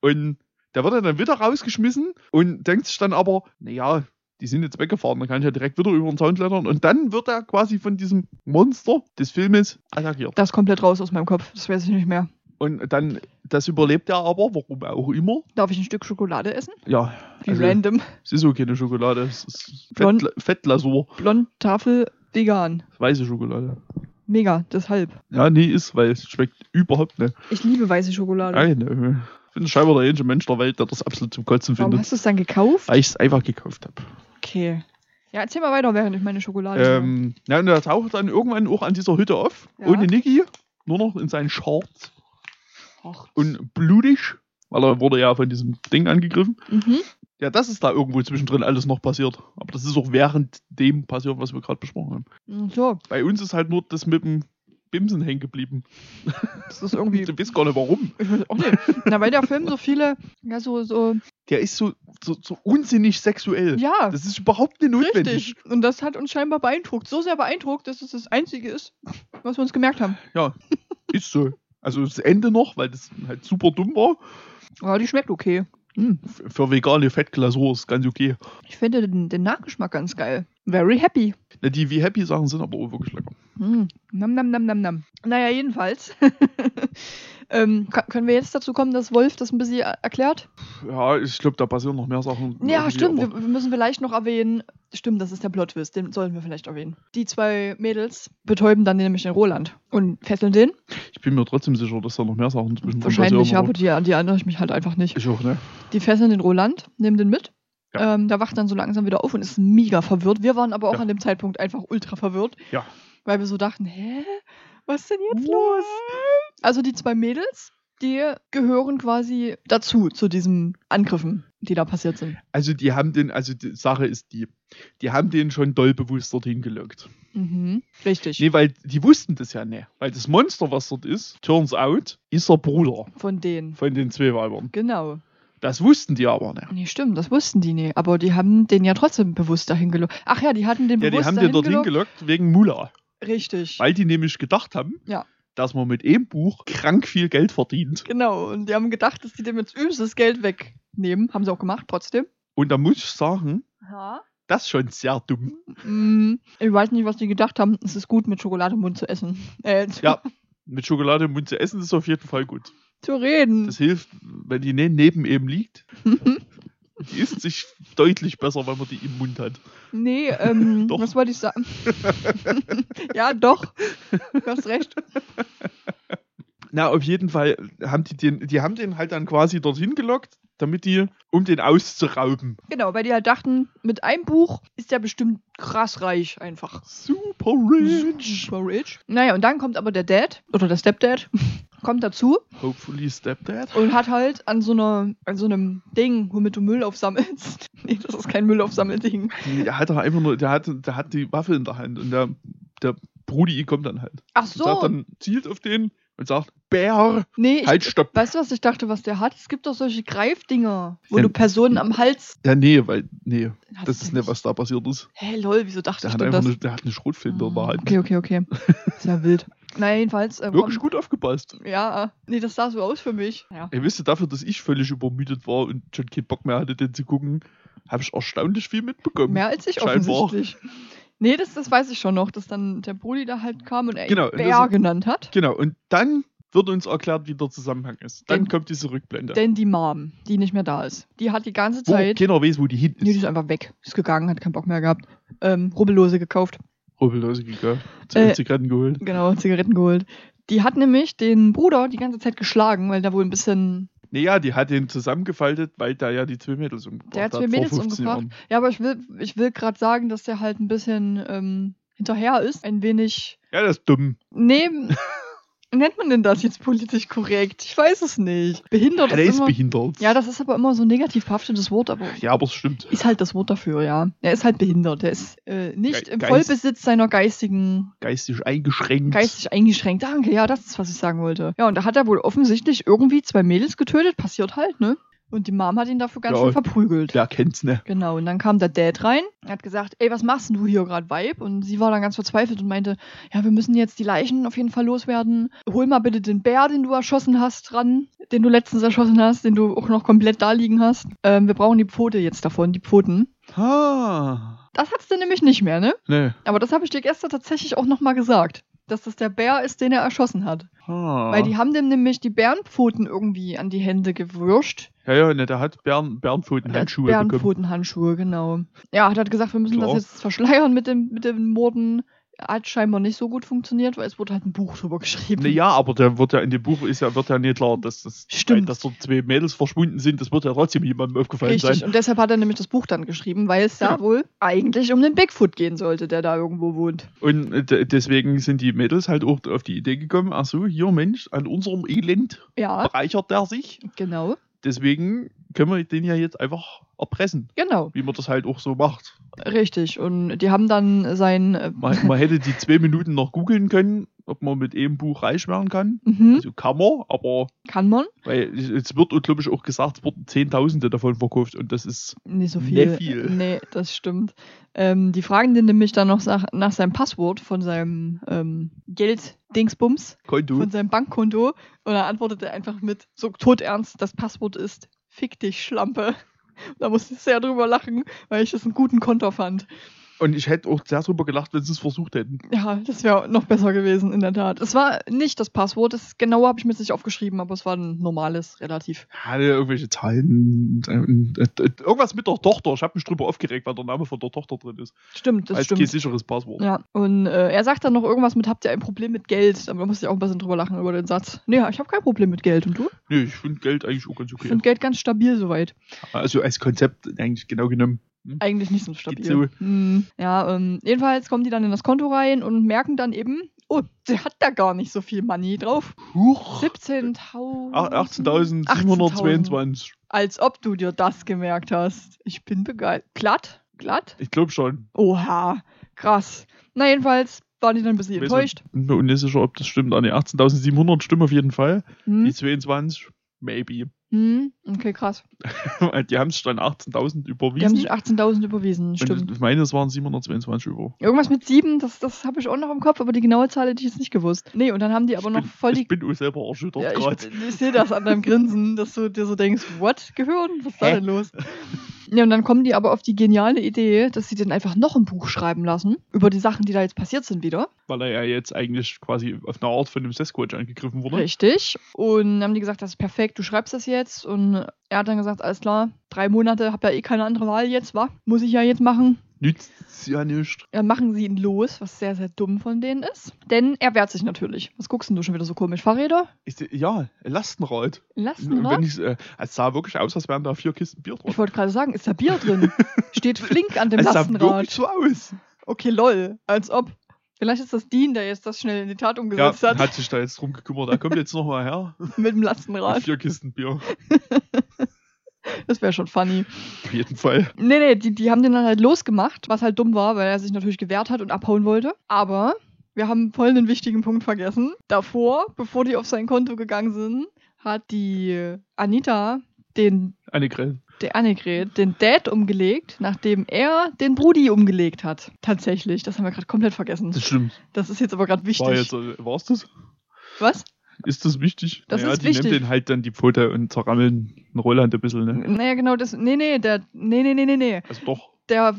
und da wird er dann wieder rausgeschmissen und denkt sich dann aber, naja, die sind jetzt weggefahren, dann kann ich ja direkt wieder über den Zaun klettern. Und dann wird er quasi von diesem Monster des Filmes attackiert. Das ist komplett raus aus meinem Kopf. Das weiß ich nicht mehr. Und dann, das überlebt er aber, warum auch immer. Darf ich ein Stück Schokolade essen? Ja, Wie also, random. es ist so keine Schokolade, es ist Blond- Fett, Fettlasur, Blond, Tafel, vegan. weiße Schokolade. Mega, deshalb. Ja, nee, ist, weil es schmeckt überhaupt nicht. Ich liebe weiße Schokolade. Nein, ich bin scheinbar der einzige Mensch der Welt, der das absolut zum Kotzen Warum findet. hast du es dann gekauft? Weil ich es einfach gekauft habe. Okay. Ja, erzähl mal weiter, während ich meine Schokolade. Ähm, ja, und er taucht dann irgendwann auch an dieser Hütte auf, Ja. ohne Niki, nur noch in seinen Shorts Ach. und blutig, weil er wurde ja von diesem Ding angegriffen. Mhm. Ja, das ist da irgendwo zwischendrin alles noch passiert. Aber das ist auch während dem passiert, was wir gerade besprochen haben. So, Bei uns ist halt nur das mit dem Bimsen hängen geblieben. das ist irgendwie. Du weißt gar nicht warum. Ich weiß auch nicht. Na, weil der Film so viele, ja, so, so, Der ist so, so, so unsinnig sexuell. ja, Das ist überhaupt nicht notwendig. richtig. Und das hat uns scheinbar beeindruckt. So sehr beeindruckt, dass es das Einzige ist, was wir uns gemerkt haben. Ja, ist so. Also das Ende noch, weil das halt super dumm war. Aber die schmeckt okay. Hm. Für vegane Fettglasur ist ganz okay. Ich finde den, den Nachgeschmack ganz geil. Very happy. Na, die wie Happy Sachen sind aber auch wirklich lecker. Hm. Nam, nam, nam, nam, nam. Naja, jedenfalls. ähm, können wir jetzt dazu kommen, dass Wolf das ein bisschen er- erklärt? Ja, ich glaube, da passieren noch mehr Sachen. Ja, stimmt. Wir, wir müssen vielleicht noch erwähnen. Stimmt, das ist der Plot-Twist. Den sollten wir vielleicht erwähnen. Die zwei Mädels betäuben dann nämlich den Roland und fesseln den. Ich bin mir trotzdem sicher, dass da noch mehr Sachen zwischen Wahrscheinlich, ja, aber die, an die erinnere ich mich halt einfach nicht. Ich auch, ne? Die fesseln den Roland, nehmen den mit. Ja. Ähm, der wacht dann so langsam wieder auf und ist mega verwirrt. Wir waren aber auch Ja. an dem Zeitpunkt einfach ultra verwirrt, Ja. weil wir so dachten, hä? Was ist denn jetzt los? Also die zwei Mädels, die gehören quasi dazu, zu diesen Angriffen, die da passiert sind. Also die haben den, also die Sache ist die, die haben den schon doll bewusst dorthin gelockt. Mhm. Richtig. Nee, weil die wussten das ja nicht. Weil das Monster, was dort ist, turns out, ist der Bruder Von denen. von den zwei Weibern. Genau. Das wussten die aber nicht. Nee, stimmt, das wussten die nie. Aber die haben den ja trotzdem bewusst dahin gelockt. Ach ja, die hatten den Ja, die bewusst haben dahin den dorthin gelockt. gelockt wegen Mula. Richtig. Weil die nämlich gedacht haben, Ja. Dass man mit dem Buch krank viel Geld verdient. Genau. Und die haben gedacht, dass die dem jetzt übelstes Geld wegnehmen. Haben sie auch gemacht, trotzdem. Und da muss ich sagen, Ja. das ist schon sehr dumm. Mm, ich weiß nicht, was die gedacht haben. Es ist gut, mit Schokolade im Mund zu essen. Äh, zu, Ja. Mit Schokolade im Mund zu essen ist auf jeden Fall gut. zu reden. Das hilft, wenn die ne- neben eben liegt. Die isst sich deutlich besser, wenn man die im Mund hat. nee, ähm, Doch. was wollte ich sagen? ja, doch. Du hast recht. Na, auf jeden Fall haben die den, die haben den halt dann quasi dorthin gelockt, damit die, um den auszurauben. Genau, weil die halt dachten, mit einem Buch ist der bestimmt krass reich einfach. Super rich. Super rich. Naja, und dann kommt aber der Dad oder der Stepdad kommt dazu Hopefully Stepdad. und hat halt an so einer, an so einem Ding, womit du Müll aufsammelst. nee, das ist kein Müll aufsammelding. Nee, Der hat doch einfach nur, der hat, der hat die Waffe in der Hand und der, der Brudi kommt dann halt. Ach Und so. sagt dann, zielt auf den und sagt, Bär, nee, ich, halt, stopp. weißt du, was ich dachte, was der hat? Es gibt doch solche Greifdinger, wo Ja. du Personen am Hals. Ja, nee, weil, nee, Hat das ist nicht, was da passiert ist. Hä, lol, wieso dachte Der ich hat das? eine, der hat eine Schrotflinte in der Ah, Hand. Okay, okay, okay. Ist ja wild. Naja, jedenfalls. Äh, Wirklich gut aufgepasst. Ja, nee, das sah so aus für mich. Ja. Ihr wisst dafür, dass ich völlig übermüdet war und schon keinen Bock mehr hatte, den zu gucken, habe ich erstaunlich viel mitbekommen. Mehr als ich Scheinbar. offensichtlich. Nee, das, das weiß ich schon noch, dass dann der Brudi da halt kam und er Genau, Bär genannt hat. Genau, und dann wird uns erklärt, wie der Zusammenhang ist. Dann Denn- kommt diese Rückblende. Denn die Mom, die nicht mehr da ist, die hat die ganze wo Zeit. keiner weiß, wo die hin Nee, die ist. ist einfach weg. Ist gegangen, hat keinen Bock mehr gehabt. Ähm, Rubbellose gekauft. Rubbellose gegangen. Äh, Zigaretten geholt. Genau, Zigaretten geholt. Die hat nämlich den Bruder die ganze Zeit geschlagen, weil der wohl ein bisschen. Naja, die hat den zusammengefaltet, weil da ja die zwei Mädels umgebracht Der hat zwei vor Mädels 15 umgebracht. Jahren. Ja, aber ich will, ich will gerade sagen, dass der halt ein bisschen ähm, hinterher ist. Ein wenig. Ja, das ist dumm. Nee. nennt man denn das jetzt politisch korrekt? Ich weiß es nicht. Behindert Ja, der ist ist immer. behindert. Ja, das ist aber immer so ein negativ behaftetes Wort, aber ja, aber es stimmt. ist halt das Wort dafür, ja. Er ist halt behindert. Er ist äh, nicht Ge- im Geist- Vollbesitz seiner geistigen, Geistig eingeschränkt. geistig eingeschränkt. Danke, ja, das ist, was ich sagen wollte. Ja, und da hat er wohl offensichtlich irgendwie zwei Mädels getötet. Passiert halt, ne? Und die Mom hat ihn dafür ganz Ja, schön verprügelt. Wer kennt's ne? Genau, und dann kam der Dad rein, hat gesagt, ey, was machst denn du hier gerade, Vibe? Und sie war dann ganz verzweifelt und meinte, ja, wir müssen jetzt die Leichen auf jeden Fall loswerden. Hol mal bitte den Bär, den du erschossen hast, ran, den du letztens erschossen hast, den du auch noch komplett da liegen hast. Ähm, wir brauchen die Pfote jetzt davon, die Pfoten. Ah. Das hat's denn nämlich nicht mehr, ne? Ne. Aber das habe ich dir gestern tatsächlich auch nochmal gesagt. Dass das der Bär ist, den er erschossen hat. Ah. Weil die haben dem nämlich die Bärenpfoten irgendwie an die Hände gewürscht. ja, ja, ne, der hat Bären, Bärenpfoten Handschuhe bekommen. Bärenpfotenhandschuhe, genau. Ja, hat gesagt, wir müssen Klar. das jetzt verschleiern mit dem, mit dem Morden. Hat scheinbar nicht so gut funktioniert, weil es wurde halt ein Buch drüber geschrieben. Naja, aber der wird ja in dem Buch ist ja, wird ja nicht klar, dass das Stimmt. dass dort zwei Mädels verschwunden sind, das wird ja trotzdem jemandem aufgefallen Richtig, sein. und deshalb hat er nämlich das Buch dann geschrieben, weil es da Ja. wohl eigentlich um den Bigfoot gehen sollte, der da irgendwo wohnt. Und äh, de- deswegen sind die Mädels halt auch auf die Idee gekommen, ach so, hier Mensch, an unserem Elend Ja, bereichert der sich. genau, Deswegen können wir den ja jetzt einfach erpressen, genau, wie man das halt auch so macht. richtig. Und die haben dann sein. Äh, Man, man hätte die zwei Minuten noch googeln können, ob man mit einem Buch reich werden kann. mhm, Also kann man, aber kann man? weil es wird, glaube ich, auch gesagt, es wurden Zehntausende davon verkauft und das ist Nicht so Nicht viel. viel. Nee, das stimmt. Ähm, die fragen den nämlich dann noch nach, nach seinem Passwort von seinem ähm, Geld-Dingsbums, Konto. von seinem Bankkonto. Und er antwortet einfach mit so todernst, das Passwort ist Fick dich, Schlampe. Da musste ich sehr drüber lachen, weil ich das einen guten Konter fand. Und ich hätte auch sehr drüber gelacht, wenn sie es versucht hätten. Ja, das wäre noch besser gewesen, in der Tat. Es war nicht das Passwort, das genaue habe ich mir jetzt nicht aufgeschrieben, aber es war ein normales, relativ. Hatte irgendwelche Zahlen. äh, äh, Irgendwas mit der Tochter. Ich habe mich drüber aufgeregt, weil der Name von der Tochter drin ist. Stimmt, das als stimmt. sicheres Passwort. Ja, und äh, er sagt dann noch irgendwas mit, habt ihr ein Problem mit Geld? Aber da musste ich auch ein bisschen drüber lachen über den Satz. Nee, ich habe kein Problem mit Geld. Und du? Nee, ich finde Geld eigentlich auch ganz Ich okay. finde Geld ganz stabil soweit. Also als Konzept eigentlich genau genommen. Hm? Eigentlich nicht so stabil. Hm, ja, ähm, jedenfalls kommen die dann in das Konto rein und merken dann eben, oh, der hat da gar nicht so viel Money drauf. Huch. 17.000. Ach, 18.722. Als ob du dir das gemerkt hast. Ich bin begeistert. Glatt? Glatt? Ich glaube schon. Oha, krass. Na, jedenfalls waren die dann ein bisschen enttäuscht. nicht- Bin mir nicht sicher, ob das stimmt. Ah, ne, 18.700 stimmen auf jeden Fall. Hm? Die 22, maybe. Hm? Okay, krass. Die haben sich dann 18.000 Die haben überwiesen. sich 18.000 überwiesen, Und stimmt. ich meine, es waren 722 über. Irgendwas mit sieben, das, das habe ich auch noch im Kopf, aber die genaue Zahl hätte ich jetzt nicht gewusst. Nee, und dann haben die aber noch bin, voll ich die. bin auch selber erschüttert Ja, gerade. ich ich sehe das an deinem Grinsen, dass du dir so denkst, what, Gehirn? Was ist da denn los? Ja, und dann kommen die aber auf die geniale Idee, dass sie den einfach noch ein Buch schreiben lassen über die Sachen, die da jetzt passiert sind wieder. Weil er ja jetzt eigentlich quasi auf eine Art von einem Sasquatch angegriffen wurde. Richtig. Und haben die gesagt, das ist perfekt, du schreibst das jetzt. Und er hat dann gesagt, alles klar, drei Monate, hab ja eh keine andere Wahl jetzt, wa? Muss ich ja jetzt machen. Nützt ja nicht. Ja, machen sie ihn los, was sehr, sehr dumm von denen ist. Denn er wehrt sich natürlich. Was guckst denn du schon wieder so komisch? Fahrräder? Ist, ja, Lastenrad. Lasten, Wenn ich, äh, es sah wirklich aus, als wären da vier Kisten Bier drin. Ich wollte gerade sagen, ist da Bier drin? Steht flink an dem Es sah Lastenrad. wirklich so aus. Okay, lol. Als ob. Vielleicht ist das Dean, der jetzt das schnell in die Tat Ja, umgesetzt hat. hat sich da jetzt drum gekümmert. Er kommt jetzt nochmal her. Mit dem Mit Lastenrad. vier Kisten Bier. Das wäre schon funny. Auf jeden Fall. Nee, nee, die, die haben den dann halt losgemacht, was halt dumm war, weil er sich natürlich gewehrt hat und abhauen wollte. Aber wir haben voll einen wichtigen Punkt vergessen. Davor, bevor die auf sein Konto gegangen sind, hat die Anita den, Annegret. der Annegret, den Dad umgelegt, nachdem er den Brudi umgelegt hat. Tatsächlich. Das haben wir gerade komplett vergessen. Das stimmt. Das ist jetzt aber gerade wichtig. War jetzt, äh, war's das? Was? Ist das wichtig? Das naja, ist die wichtig. nimmt den halt dann die Pfote und zerrammeln Roland ein bisschen, ne? Naja, genau das. Nee, nee, der. Nee, nee, nee, nee, nee. Also doch, Der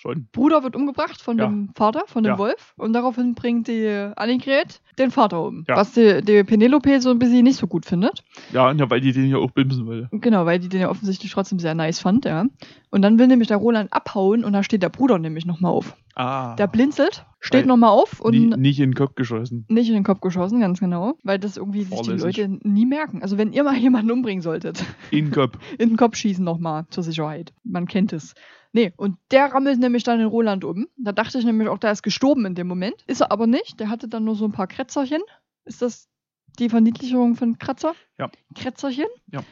schon. Bruder wird umgebracht von Ja. dem Vater, von dem Ja. Wolf. Und daraufhin bringt die Annegret den Vater um. Ja. Was die, die Penelope so ein bisschen nicht so gut findet. Ja, ja, weil die den ja auch bimsen wollte. Genau, weil die den ja offensichtlich trotzdem sehr nice fand, ja. Und dann will nämlich der Roland abhauen und da steht der Bruder nämlich nochmal auf. Ah. Der blinzelt, steht nochmal auf und nie, nicht in den Kopf geschossen. nicht in den Kopf geschossen, ganz genau. Weil das irgendwie sich die. Leute nie merken. Also wenn ihr mal jemanden umbringen solltet, In den Kopf. in den Kopf schießen nochmal zur Sicherheit. Man kennt es. Nee, und der rammelt nämlich dann den Roland um. Da dachte ich nämlich auch, der ist gestorben in dem Moment. Ist er aber nicht. Der hatte dann nur so ein paar Kratzerchen. Ist das die Verniedlichung von Kratzer? Ja. Kratzerchen? Ja.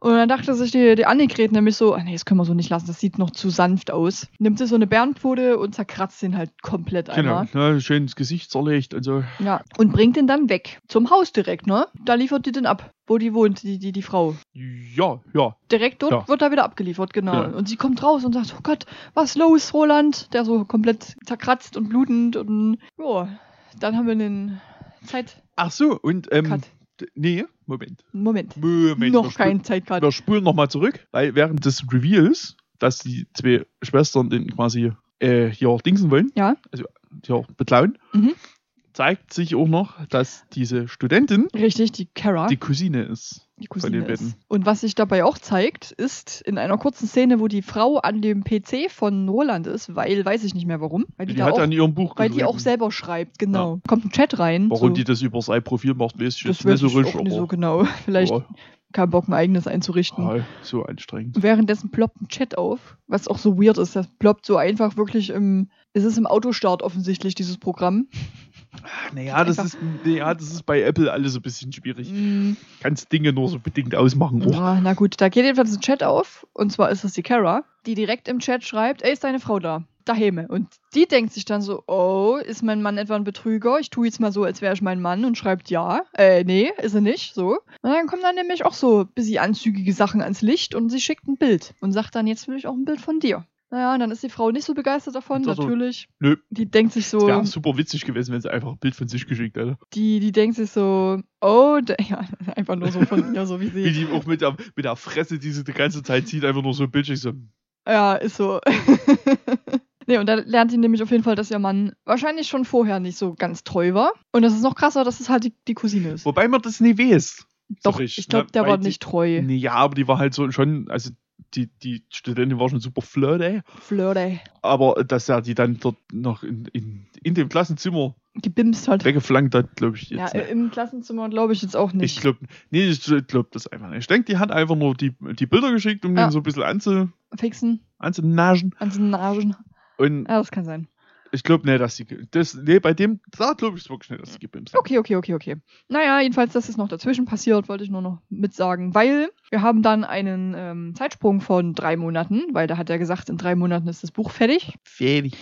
Und dann dachte sich die, die Annegret nämlich so, ah nee, das können wir so nicht lassen, das sieht noch zu sanft aus. Nimmt sie so eine Bärenpfote und zerkratzt den halt komplett Genau. einmal. Ja, schön ins Gesicht zerlegt. Also, Ja. Und bringt den dann weg. Zum Haus direkt, ne? Da liefert die den ab, wo die wohnt, die, die, die Frau. ja, ja. Direkt dort Ja. wird er wieder abgeliefert, genau. Ja. Und sie kommt raus und sagt, oh Gott, was los, Roland? Der so komplett zerkratzt und blutend und ja, dann haben wir den Zeit. Ach so, und, ähm, Cut. Nee, Moment. Moment. Moment. Noch kein Zeitcut. Wir spulen nochmal zurück, weil während des Reveals, dass die zwei Schwestern den quasi äh, hier dingsen wollen, Ja. also hier beklauen, Mhm. Zeigt sich auch noch, dass diese Studentin Richtig, die Kara, die Cousine ist. die von Cousine den beiden. ist. Und was sich dabei auch zeigt, ist in einer kurzen Szene, wo die Frau an dem PC von Roland ist, weil, weiß ich nicht mehr warum, weil die, Die, da hat auch, an ihrem Buch weil die geschrieben. auch selber schreibt, genau. Kommt ein Chat rein. Warum so. die das über sein Profil macht, weiß ich das jetzt nicht so ich richtig. auch nicht so genau. Vielleicht aber- kein Bock, ein eigenes einzurichten. Ja, so anstrengend. Währenddessen ploppt ein Chat auf, was auch so weird ist. Das ploppt so einfach wirklich im. Es ist im Autostart offensichtlich, dieses Programm. Naja, das ist, naja, das ist bei Apple alles so ein bisschen schwierig. Mm, Kannst Dinge nur so bedingt ausmachen. Oh. ja, na gut, da geht jedenfalls ein Chat auf. Und zwar ist es die Kara, die direkt im Chat schreibt: Ey, ist deine Frau da? Daheme. Und die denkt sich dann so: Oh, ist mein Mann etwa ein Betrüger? Ich tue jetzt mal so, als wäre ich mein Mann und schreibt ja. Äh, nee, ist er nicht. So. Und dann kommen dann nämlich auch so ein bisschen anzügige Sachen ans Licht und sie schickt ein Bild und sagt dann: Jetzt will ich auch ein Bild von dir. Naja, und dann ist die Frau nicht so begeistert davon, also, natürlich. Nö, Die denkt sich so, wäre super witzig gewesen, wenn sie einfach ein Bild von sich geschickt hätte. die, die denkt sich so, oh, ja, einfach nur so von ihr, so wie Wie sie. die auch mit der, mit der Fresse, die sie die ganze Zeit zieht, einfach nur so ein Bild. So, Ja, ist so. nee, und da lernt sie nämlich auf jeden Fall, dass ihr Mann wahrscheinlich schon vorher nicht so ganz treu war. Und das ist noch krasser, dass es halt die, die Cousine ist. wobei man das nie weiß. So Doch, richtig, ich glaube, ne? der war die- nicht treu. Nee, ja, aber die war halt so schon, also die, die Studentin war schon super flirty, Flirty. aber dass er die dann dort noch in, in, in dem Klassenzimmer Gebimst hat. weggeflankt hat, glaube ich Ja, jetzt äh, nicht. im Klassenzimmer glaube ich jetzt auch Ich nicht. glaube, nee, ich glaube das einfach nicht. Ich denke, die hat einfach nur die, die Bilder geschickt, um Ja. den so ein bisschen anzu, Fixen, anzunagen. an den Nagen. Und Ja, das kann sein. Ich glaube nicht, dass sie, das, nee, bei dem, da glaube ich es wirklich nicht, dass sie gebimst hat. Okay, okay, okay, okay. Naja, jedenfalls, das ist noch dazwischen passiert, wollte ich nur noch mitsagen, weil wir haben dann einen ähm, Zeitsprung von drei Monaten, weil da hat er gesagt, in drei Monaten ist das Buch fertig. Fertig.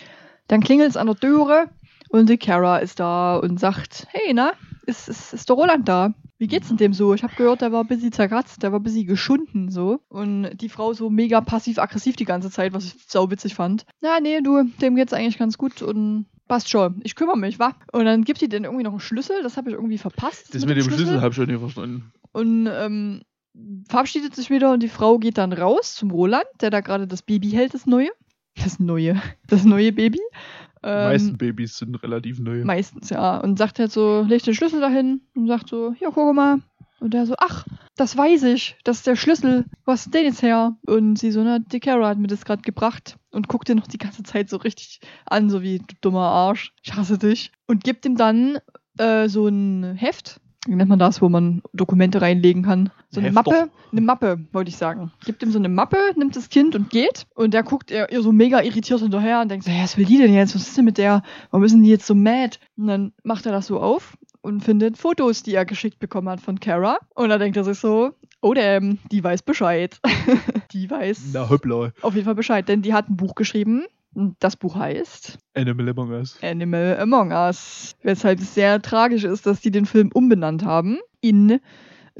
Dann klingelt es an der Türe und die Kara ist da und sagt, hey, na, ist, ist, ist der Roland da? Wie geht's denn dem so? Ich habe gehört, der war ein bisschen zerkratzt, der war ein bisschen geschunden so. Und die Frau so mega passiv-aggressiv die ganze Zeit, was ich sau witzig fand. Na, nee, du, dem geht's eigentlich ganz gut und passt schon. Ich kümmere mich, wa? Und dann gibt sie den irgendwie noch einen Schlüssel, das habe ich irgendwie verpasst. Das mit dem Schlüssel habe ich schon nicht verstanden. Und ähm, verabschiedet sich wieder und die Frau geht dann raus zum Roland, der da gerade das Baby hält, das neue. Das neue. Das neue Baby. Ähm, meisten Babys sind relativ neu. Meistens, ja. Und sagt halt so, legt den Schlüssel dahin und sagt so, ja, guck mal. Und der so, ach, das weiß ich, das ist der Schlüssel. Wo hast du den jetzt her? Und sie so, na, die Kara hat mir das gerade gebracht. Und guckt ihn noch die ganze Zeit so richtig an, so wie, du dummer Arsch, ich hasse dich. Und gibt ihm dann äh, so ein Heft wie nennt man das, wo man Dokumente reinlegen kann. So eine Hefter. Mappe, eine Mappe, wollte ich sagen. Gibt ihm so eine Mappe, nimmt das Kind und geht. Und der guckt ihr, ihr so mega irritiert hinterher und denkt so, was will die denn jetzt? Was ist denn mit der? Warum ist denn die jetzt so mad? Und dann macht er das so auf und findet Fotos, die er geschickt bekommen hat von Kara. Und dann denkt er sich so, oh damn, die weiß Bescheid. die weiß Na hoppla. auf jeden Fall Bescheid, denn die hat ein Buch geschrieben. Das Buch heißt Animal Among Us. Animal Among Us. Weshalb es sehr tragisch ist, dass die den Film umbenannt haben in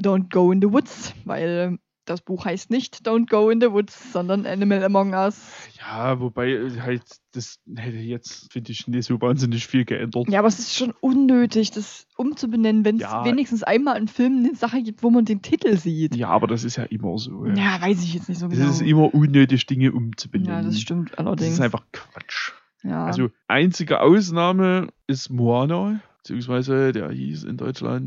Don't Go in the Woods, weil das Buch heißt nicht Don't Go in the Woods, sondern Animal Among Us. Ja, wobei äh, halt das hätte jetzt, finde ich, nicht so wahnsinnig viel geändert. Ja, aber es ist schon unnötig, das umzubenennen, wenn es Ja. wenigstens einmal im Film eine Sache gibt, wo man den Titel sieht. Ja, aber das ist ja immer so. Ja. Ja, weiß ich jetzt nicht so Es genau. ist immer unnötig, Dinge umzubenennen. ja, das stimmt Das allerdings. ist einfach Quatsch. ja. Also, einzige Ausnahme ist Moana, beziehungsweise der hieß in Deutschland.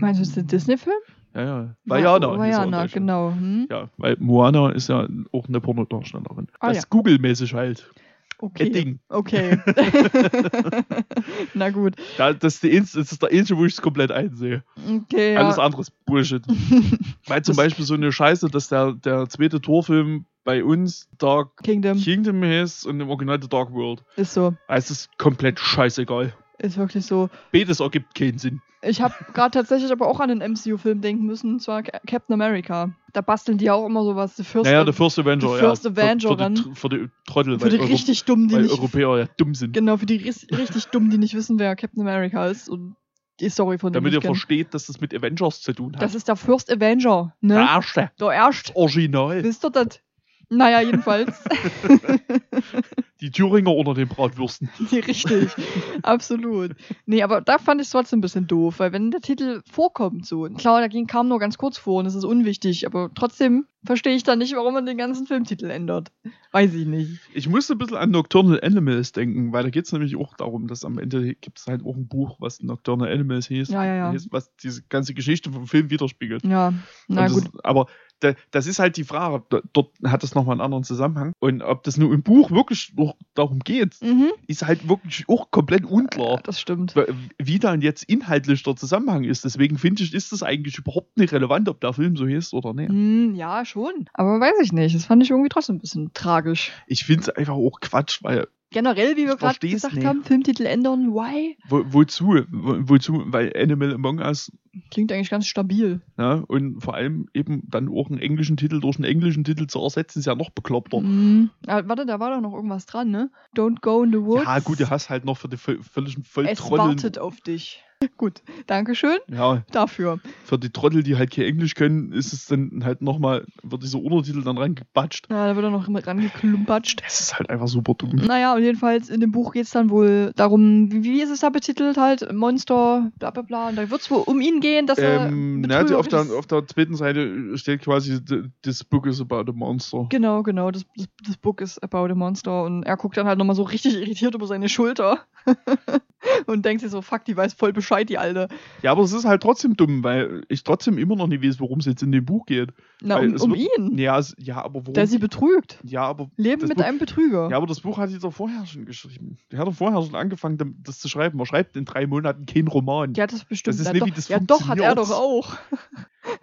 Meinst du, es ist der Disney-Film? Ja, ja. Vajana. in Vajana, genau. Hm? Ja, weil Moana ist ja auch eine Pornodarstellerin. Ah, das ja. Google-mäßig halt. Okay. Ding. Okay. Na gut. Da, das, ist die, einz- das ist der einzige, wo ich es komplett einsehe. Okay, ja. Alles andere ist Bullshit. Weil zum Das- Beispiel so eine Scheiße, dass der, der zweite Torfilm bei uns Dark Kingdom Kingdom heißt und im Original The Dark World. ist so. Also es ist komplett scheißegal. Ist wirklich so. Beides ergibt keinen Sinn. Ich habe gerade tatsächlich aber auch an einen MCU-Film denken müssen, und zwar Ca- Captain America. Da basteln die auch immer sowas. The First naja, der First Avenger, The First ja. Avenger für, für, die, für die Trottel, für die weil, richtig dummen, die Euro, weil nicht. Europäer ja dumm sind. Genau, für die richtig dummen, die nicht wissen, wer Captain America ist und die Story von dem Damit ihr kennen. versteht, dass das mit Avengers zu tun hat. Das ist der First Avenger, ne? der erste. Der erste. Original. Wisst ihr das? Naja, jedenfalls. Die Thüringer unter den Bratwürsten. Nee, richtig. Absolut. Nee, aber da fand ich es trotzdem ein bisschen doof, weil wenn der Titel vorkommt so, und klar, da ging, kam nur ganz kurz vor und es ist unwichtig, aber trotzdem verstehe ich da nicht, warum man den ganzen Filmtitel ändert. Weiß ich nicht. Ich musste ein bisschen an Nocturnal Animals denken, weil da geht es nämlich auch darum, dass am Ende gibt es halt auch ein Buch, was Nocturnal Animals hieß, Ja, ja, ja. was diese ganze Geschichte vom Film widerspiegelt. Ja, na Und gut. Das, aber das ist halt die Frage, dort hat das nochmal einen anderen Zusammenhang. Und ob das nur im Buch wirklich noch darum geht, Mhm. ist halt wirklich auch komplett unklar. das stimmt. Wie dann jetzt inhaltlich der Zusammenhang ist. Deswegen finde ich, ist das eigentlich überhaupt nicht relevant, ob der Film so hieß oder nicht. Hm, ja, schon. Aber weiß ich nicht. Das fand ich irgendwie trotzdem ein bisschen tragisch. Ich finde es einfach auch Quatsch, weil Generell, wie wir gerade gesagt nicht. haben, Filmtitel ändern, why? wo, wozu? Wo, wozu? Weil Animal Among Us Klingt eigentlich ganz stabil. Ja, und vor allem eben dann auch einen englischen Titel durch einen englischen Titel zu ersetzen, ist ja noch bekloppter. Hm. Ah, warte, da war doch noch irgendwas dran, ne? Don't go in the woods. Ja, gut, du hast halt noch für die völ- völligen Es Volltrotteln. wartet auf dich. Gut, Dankeschön Ja, dafür. für die Trottel, die halt kein Englisch können, ist es dann halt nochmal, wird dieser Untertitel dann rangebatscht. Ja, da wird er noch mit rangeklumpatscht. Das ist halt einfach super dumm. Naja, und jedenfalls in dem Buch geht es dann wohl darum, wie, ist es da betitelt halt? Monster, bla bla bla. Und da wird es wohl um ihn gehen, dass er. Ähm, na, also auf, der, auf der zweiten Seite steht quasi, "The- this book is about a monster. Genau, genau. Das, das, das Book ist about a monster. Und er guckt dann halt nochmal so richtig irritiert über seine Schulter. und denkt sich so, fuck, die weiß voll Bescheid, die Alte. Ja, aber es ist halt trotzdem dumm, weil ich trotzdem immer noch nicht weiß, worum es jetzt in dem Buch geht. Na, Weil um, um wird- ihn. Ja, es, ja aber warum? Der sie betrügt. ja, aber Leben mit Buch- einem Betrüger. Ja, aber das Buch hat er doch vorher schon geschrieben. Der hat doch vorher schon angefangen, das zu schreiben. Man schreibt in drei Monaten keinen Roman. Ja, das bestimmt. Das ist ja, nicht, doch, wie das ja doch, hat er doch auch.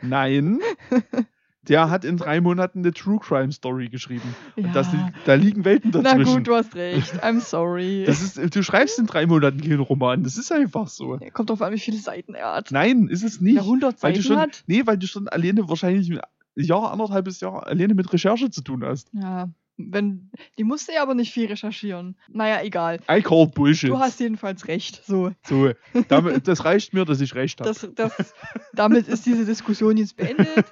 Nein. Der hat in drei Monaten eine True Crime Story geschrieben. Ja. Und das, da liegen Welten Na dazwischen. gut, du hast recht. I'm sorry. das ist, du schreibst in drei Monaten keinen Roman. Das ist einfach so. Kommt drauf an, wie viele Seiten er hat. Nein, ist es nicht. Wer 100 weil du Seiten schon, hat? nee, weil du schon alleine wahrscheinlich ein Jahr, anderthalbes Jahr alleine mit Recherche zu tun hast. Ja, wenn, die musste ja aber nicht viel recherchieren. Naja, egal. I call Bullshit. Du hast jedenfalls recht. So, so, damit, das reicht mir, dass ich recht habe. das, das, damit ist diese Diskussion jetzt beendet.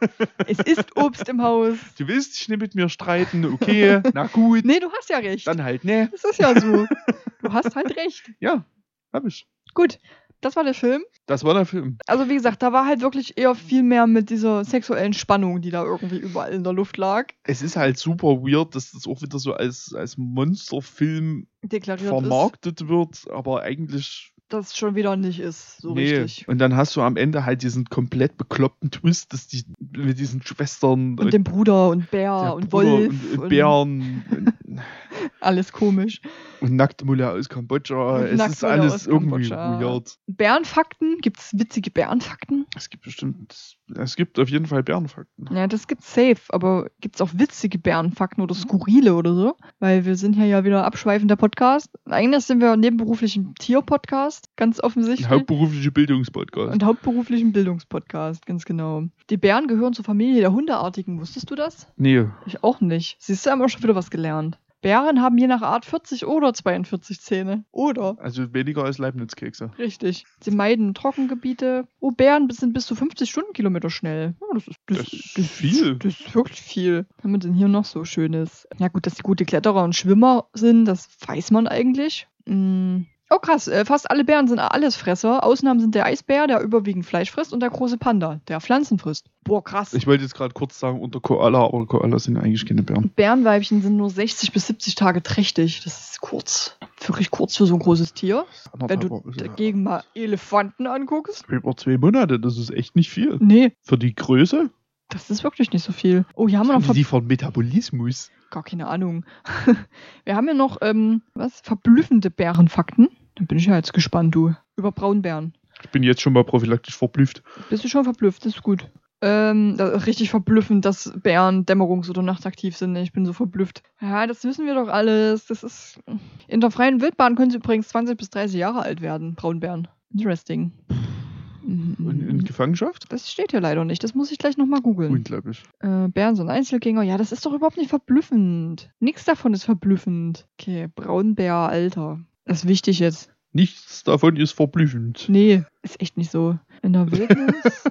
Es ist Obst im Haus. Du willst dich nicht mit mir streiten, okay, na gut. Nee, du hast ja recht. Dann halt, ne. Das ist ja so. Du hast halt recht. Ja, hab ich. Gut, das war der Film. Das war der Film. Also wie gesagt, da war halt wirklich eher viel mehr mit dieser sexuellen Spannung, die da irgendwie überall in der Luft lag, Es ist halt super weird, dass das auch wieder so als, als Monsterfilm deklariert ist. vermarktet wird, aber eigentlich das schon wieder nicht ist, so richtig. Und dann hast du am Ende halt diesen komplett bekloppten Twist, dass die mit diesen Schwestern Und dem Bruder und Bär und Bruder Wolf und, und Bären und, alles komisch. und nackte Mulle aus Kambodscha. Und Es ist Nacktmulle alles irgendwie weird. Bärenfakten? Gibt's witzige Bärenfakten? Es gibt bestimmt, es gibt auf jeden Fall Bärenfakten. Ja, das gibt's safe, aber gibt's auch witzige Bärenfakten oder skurrile oder so? Weil wir sind hier ja wieder abschweifender Podcast. Eigentlich sind wir nebenberuflich ein Tier-Podcast, ganz offensichtlich. Hauptberufliche Bildungspodcast. Und hauptberuflich ein Bildungspodcast, ganz genau. Die Bären gehören zur Familie der Hundeartigen. Wusstest du das? nee, Ich auch nicht. Siehst du, haben wir schon wieder was gelernt. Bären haben je nach Art 40 oder 42 Zähne. Oder. also weniger als Leibniz-Kekse. Richtig. Sie meiden Trockengebiete. Oh, Bären sind bis zu 50 Stundenkilometer schnell. Ja, das, ist, Das ist viel. Das ist wirklich viel. Was haben wir denn hier noch so Schönes? Ja gut, dass sie gute Kletterer und Schwimmer sind, das weiß man eigentlich. Mm. Oh krass, äh, fast alle Bären sind Allesfresser. Ausnahmen sind der Eisbär, der überwiegend Fleisch frisst, und der große Panda, der Pflanzen frisst. Boah, krass. Ich wollte jetzt gerade kurz sagen, unter Koala, aber Koalas sind eigentlich keine Bären. Bärenweibchen sind nur 60 bis 70 Tage trächtig. Das ist kurz. Wirklich kurz für so ein großes Tier. Wenn du dagegen mal Elefanten anguckst. Über zwei Monate, das ist echt nicht viel. Nee, Für die Größe? Das ist wirklich nicht so viel. Oh, hier haben wir noch Haben die von Metabolismus? gar keine Ahnung. Wir haben ja noch, ähm, was? Verblüffende Bärenfakten. Da bin ich ja jetzt gespannt, du. Über Braunbären. Ich bin jetzt schon mal prophylaktisch verblüfft. Bist du schon verblüfft? Das ist gut. Ähm, richtig verblüffend, dass Bären dämmerungs- oder nachtaktiv sind. Ich bin so verblüfft. Ja, das wissen wir doch alles. Das ist. In der freien Wildbahn können sie übrigens 20 bis 30 Jahre alt werden, Braunbären. Interesting. Und in Mhm. Gefangenschaft? Das steht hier leider nicht. Das muss ich gleich nochmal googeln. Unglaublich. Äh, Bären sind Einzelgänger. Ja, das ist doch überhaupt nicht verblüffend. Nichts davon ist verblüffend. Okay, Braunbär, Alter. Das ist wichtig jetzt. Nichts davon ist verblüffend. Nee, ist echt nicht so. In der Wildnis?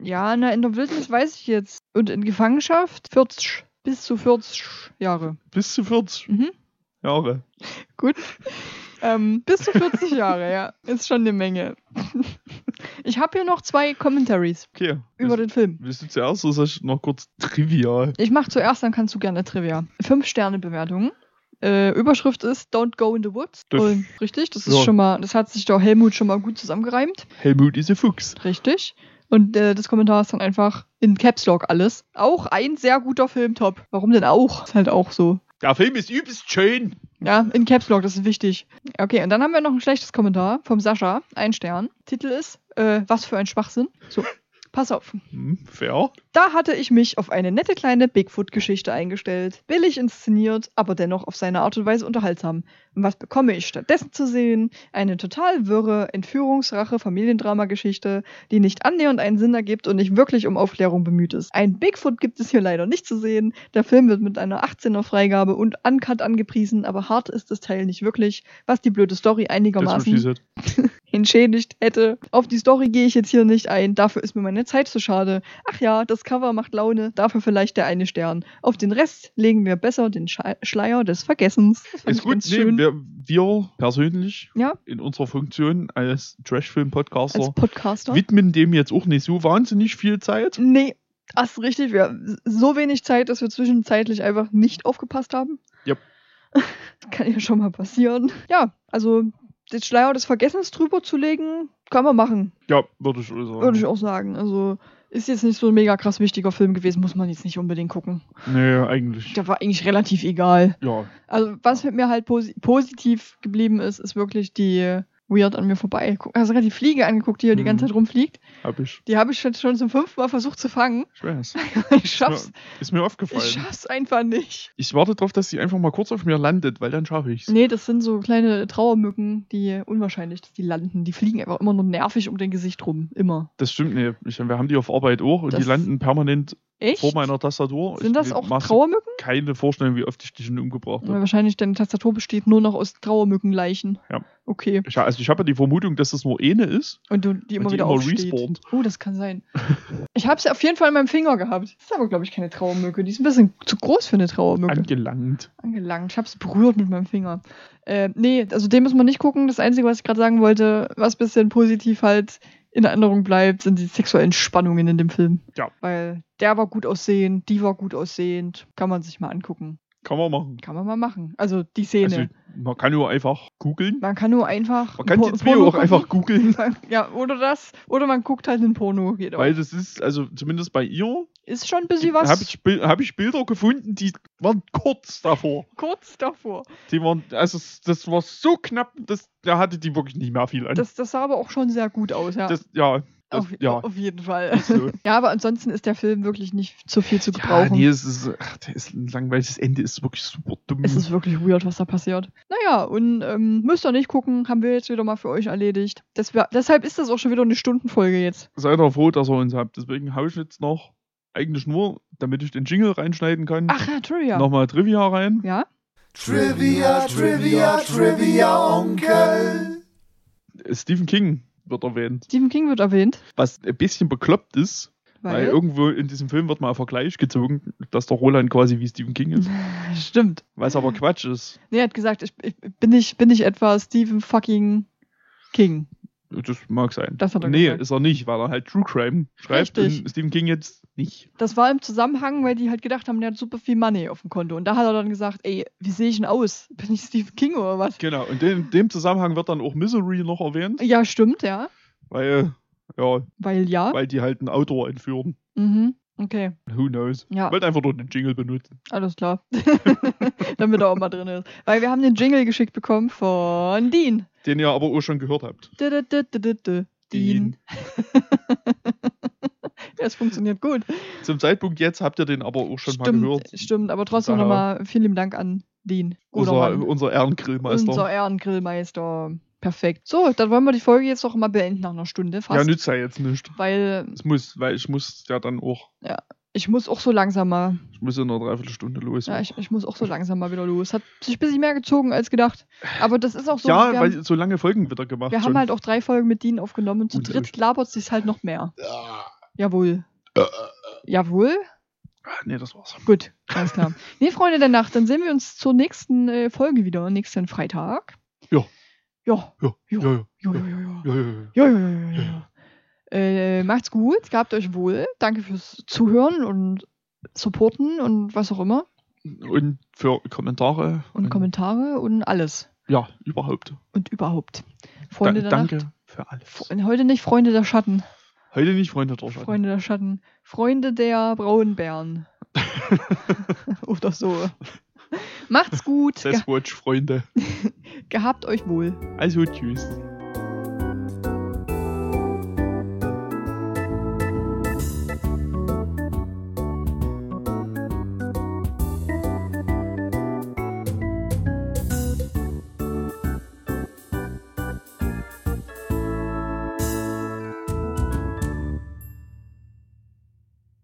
ja, na, in der Wildnis weiß ich jetzt. Und in Gefangenschaft 40 bis zu 40 Jahre. Bis zu 40 Mhm. Jahre. Gut. Ähm, bis zu 40 Jahre, ja. Ist schon eine Menge. Ich habe hier noch zwei Commentaries Okay. über den Film. Willst du zuerst oder ich noch kurz trivial? Ich mache zuerst, dann kannst du gerne Trivia. Fünf Sterne Bewertungen. Äh, Überschrift ist Don't Go in the Woods. Das- Und, richtig, das ist ja. schon mal, das hat sich doch Helmut schon mal gut zusammengereimt. Helmut ist ein Fuchs. Richtig. Und äh, das Kommentar ist dann einfach in Caps Lock alles. Auch ein sehr guter Film, top. Warum denn auch? Ist halt auch so. Der Film ist übelst schön. Ja, in Caps Lock, das ist wichtig. Okay, und dann haben wir noch ein schlechtes Kommentar vom Sascha. Ein Stern. Titel ist, äh, was für ein Schwachsinn. So, pass auf. Hm, fair. Da hatte ich mich auf eine nette kleine Bigfoot-Geschichte eingestellt. Billig inszeniert, aber dennoch auf seine Art und Weise unterhaltsam. Und was bekomme ich stattdessen zu sehen? Eine total wirre Entführungsrache-Familiendrama-Geschichte, die nicht annähernd einen Sinn ergibt und nicht wirklich um Aufklärung bemüht ist. Ein Bigfoot gibt es hier leider nicht zu sehen. Der Film wird mit einer 18er-Freigabe und Uncut angepriesen, aber hart ist das Teil nicht wirklich, was die blöde Story einigermaßen. entschädigt hätte. Auf die Story gehe ich jetzt hier nicht ein, dafür ist mir meine Zeit zu schade. Ach ja, das Cover macht Laune, dafür vielleicht der eine Stern. Auf den Rest legen wir besser den Schleier des Vergessens. Fand Ist gut, nee, wir, wir persönlich Ja. in unserer Funktion als Trashfilm-Podcaster Podcaster. widmen dem jetzt auch nicht so wahnsinnig viel Zeit. Nee, das ist richtig. Wir haben so wenig Zeit, dass wir zwischenzeitlich einfach nicht aufgepasst haben. Yep. Kann ja schon mal passieren. Ja, also den Schleier des Vergessens drüber zu legen, kann man machen. Ja, würde ich auch sagen. Würde ich auch sagen. Also ist jetzt nicht so ein mega krass wichtiger Film gewesen, muss man jetzt nicht unbedingt gucken. Nee, eigentlich. Der war eigentlich relativ egal. Ja, Also was mit mir halt posi positiv geblieben ist, ist wirklich die Weird an mir vorbei. Hast du gerade die Fliege angeguckt, die hier die Mhm. ganze Zeit rumfliegt? hab ich. Die habe ich schon zum fünften Mal versucht zu fangen. Ich weiß. Ich schaff's, Ist mir aufgefallen. ich schaff's einfach nicht. Ich warte darauf, dass sie einfach mal kurz auf mir landet, weil dann schaffe ich's. Nee, das sind so kleine Trauermücken, die unwahrscheinlich, dass die landen. Die fliegen einfach immer nur nervig um den Gesicht rum. Immer. Das stimmt, nee. Ich, wir haben die auf Arbeit auch und Das- die landen permanent Echt? vor meiner Tastatur. Sind ich, das ich auch Trauermücken? Keine Vorstellung, wie oft ich die schon umgebracht habe. wahrscheinlich deine Tastatur besteht nur noch aus Trauermückenleichen. Ja. Okay. Ich, also ich habe ja die Vermutung, dass das nur eine ist. Und du die immer und die wieder immer aufsteht. respawnt. Oh, das kann sein. ich habe sie auf jeden Fall in meinem Finger gehabt. Das ist aber, glaube ich, keine Trauermücke. Die ist ein bisschen zu groß für eine Trauermücke. Angelangt. Angelangt. Ich habe es berührt mit meinem Finger. Äh, nee, also den muss man nicht gucken. Das Einzige, was ich gerade sagen wollte, was bisschen positiv halt in Erinnerung bleibt, sind die sexuellen Spannungen in dem Film. Ja. Weil der war gut aussehend, die war gut aussehend. Kann man sich mal angucken. Kann man machen. Kann man mal machen. Also die Szene. Also, man kann nur einfach googeln. man kann nur einfach. Man kann Po- die zwei auch einfach googeln. Ja, oder das. Oder man guckt halt einen Porno. Geht. Weil das ist, also zumindest bei ihr, Ist schon ein bisschen was habe ich, hab ich Bilder gefunden, die waren kurz davor. kurz davor. Die waren, also das war so knapp, dass da hatte die wirklich nicht mehr viel an. Das, das sah aber auch schon sehr gut aus, ja. Das, ja, das, auf, ja. auf jeden Fall. so. Ja, aber ansonsten ist der Film wirklich nicht zu viel zu Ja, gebrauchen. nee, es ist, ach, der ist ein langweiliges Ende, ist wirklich super dumm. Es ist wirklich weird, was da passiert. Naja, und ähm, müsst ihr nicht gucken, haben wir jetzt wieder mal für euch erledigt. Das wär, deshalb ist das auch schon wieder eine Stundenfolge jetzt. Seid ihr froh, dass ihr uns habt. Deswegen hau ich jetzt noch, eigentlich nur, damit ich den Jingle reinschneiden kann, Ach ja, Trivia. nochmal Trivia rein. Ja? Trivia, Trivia, Trivia, Onkel. Stephen King wird erwähnt. Stephen King wird erwähnt. Was ein bisschen bekloppt ist, weil, Weil. irgendwo in diesem Film wird mal ein Vergleich gezogen, dass der Roland quasi wie Stephen King ist. Stimmt. Was aber Quatsch ist. Nee, er hat gesagt, ich, ich, bin, ich, bin ich etwa Stephen fucking King. Das mag sein. Das hat er nee, gesagt. ist er nicht, weil er halt True Crime schreibt Richtig. und Stephen King jetzt nicht. Das war im Zusammenhang, weil die halt gedacht haben, der hat super viel Money auf dem Konto. Und da hat er dann gesagt, ey, wie sehe ich denn aus? Bin ich Stephen King oder was? Genau, und in dem Zusammenhang wird dann auch Misery noch erwähnt, Ja, stimmt, ja. weil, ja, Weil ja. weil die halt einen Autor entführen. Mhm. Okay, Who knows? Ja. Ich wollte einfach nur den Jingle benutzen. alles klar. Damit er auch mal drin ist. Weil wir haben den Jingle geschickt bekommen von Dean. Den ihr aber auch schon gehört habt. Dean. Ja, es funktioniert gut. Zum Zeitpunkt jetzt habt ihr den aber auch schon mal Stimmt, gehört. stimmt. Aber trotzdem nochmal vielen lieben Dank an Dean. Unser, unser Ehrengrillmeister. Unser Ehrengrillmeister. Perfekt. So, dann wollen wir die Folge jetzt doch mal beenden nach einer Stunde ja, fast. nützt ja jetzt nicht. weil Es muss, weil ich muss ja dann auch, ich muss auch so langsam mal, ich muss in einer Dreiviertelstunde los. ja, ich, ich muss auch so langsam mal wieder los. Hat sich ein bisschen mehr gezogen als gedacht. Aber das ist auch so. ja weil haben, so lange Folgen wieder gemacht wir schon. haben halt auch drei Folgen mit Dean aufgenommen und zu Und dritt labert sich's halt noch mehr. Ja. Jawohl. Äh, Jawohl. Ah, nee, das war's. Gut, alles klar. nee, Freunde der Nacht, dann sehen wir uns zur nächsten äh, Folge wieder, nächsten Freitag. Ja. Ja. Ja, Ja. ja, ja, Ja, ja, ja, ja. ja, ja, ja. Ja, ja, ja, ja, ja. Äh, macht's gut, gehabt euch wohl. Danke fürs Zuhören und Supporten und was auch immer. Und für Kommentare. Und Kommentare und alles. Ja, überhaupt. Und überhaupt. Freunde Da, der danke Nacht. für alles. Heute nicht Freunde der Schatten. Heute nicht Freunde der Schatten. Freunde der Schatten. Freunde der Braunbären. Oder so. Macht's gut. Ge Sasquatch-Freunde. gehabt euch wohl. Also, tschüss.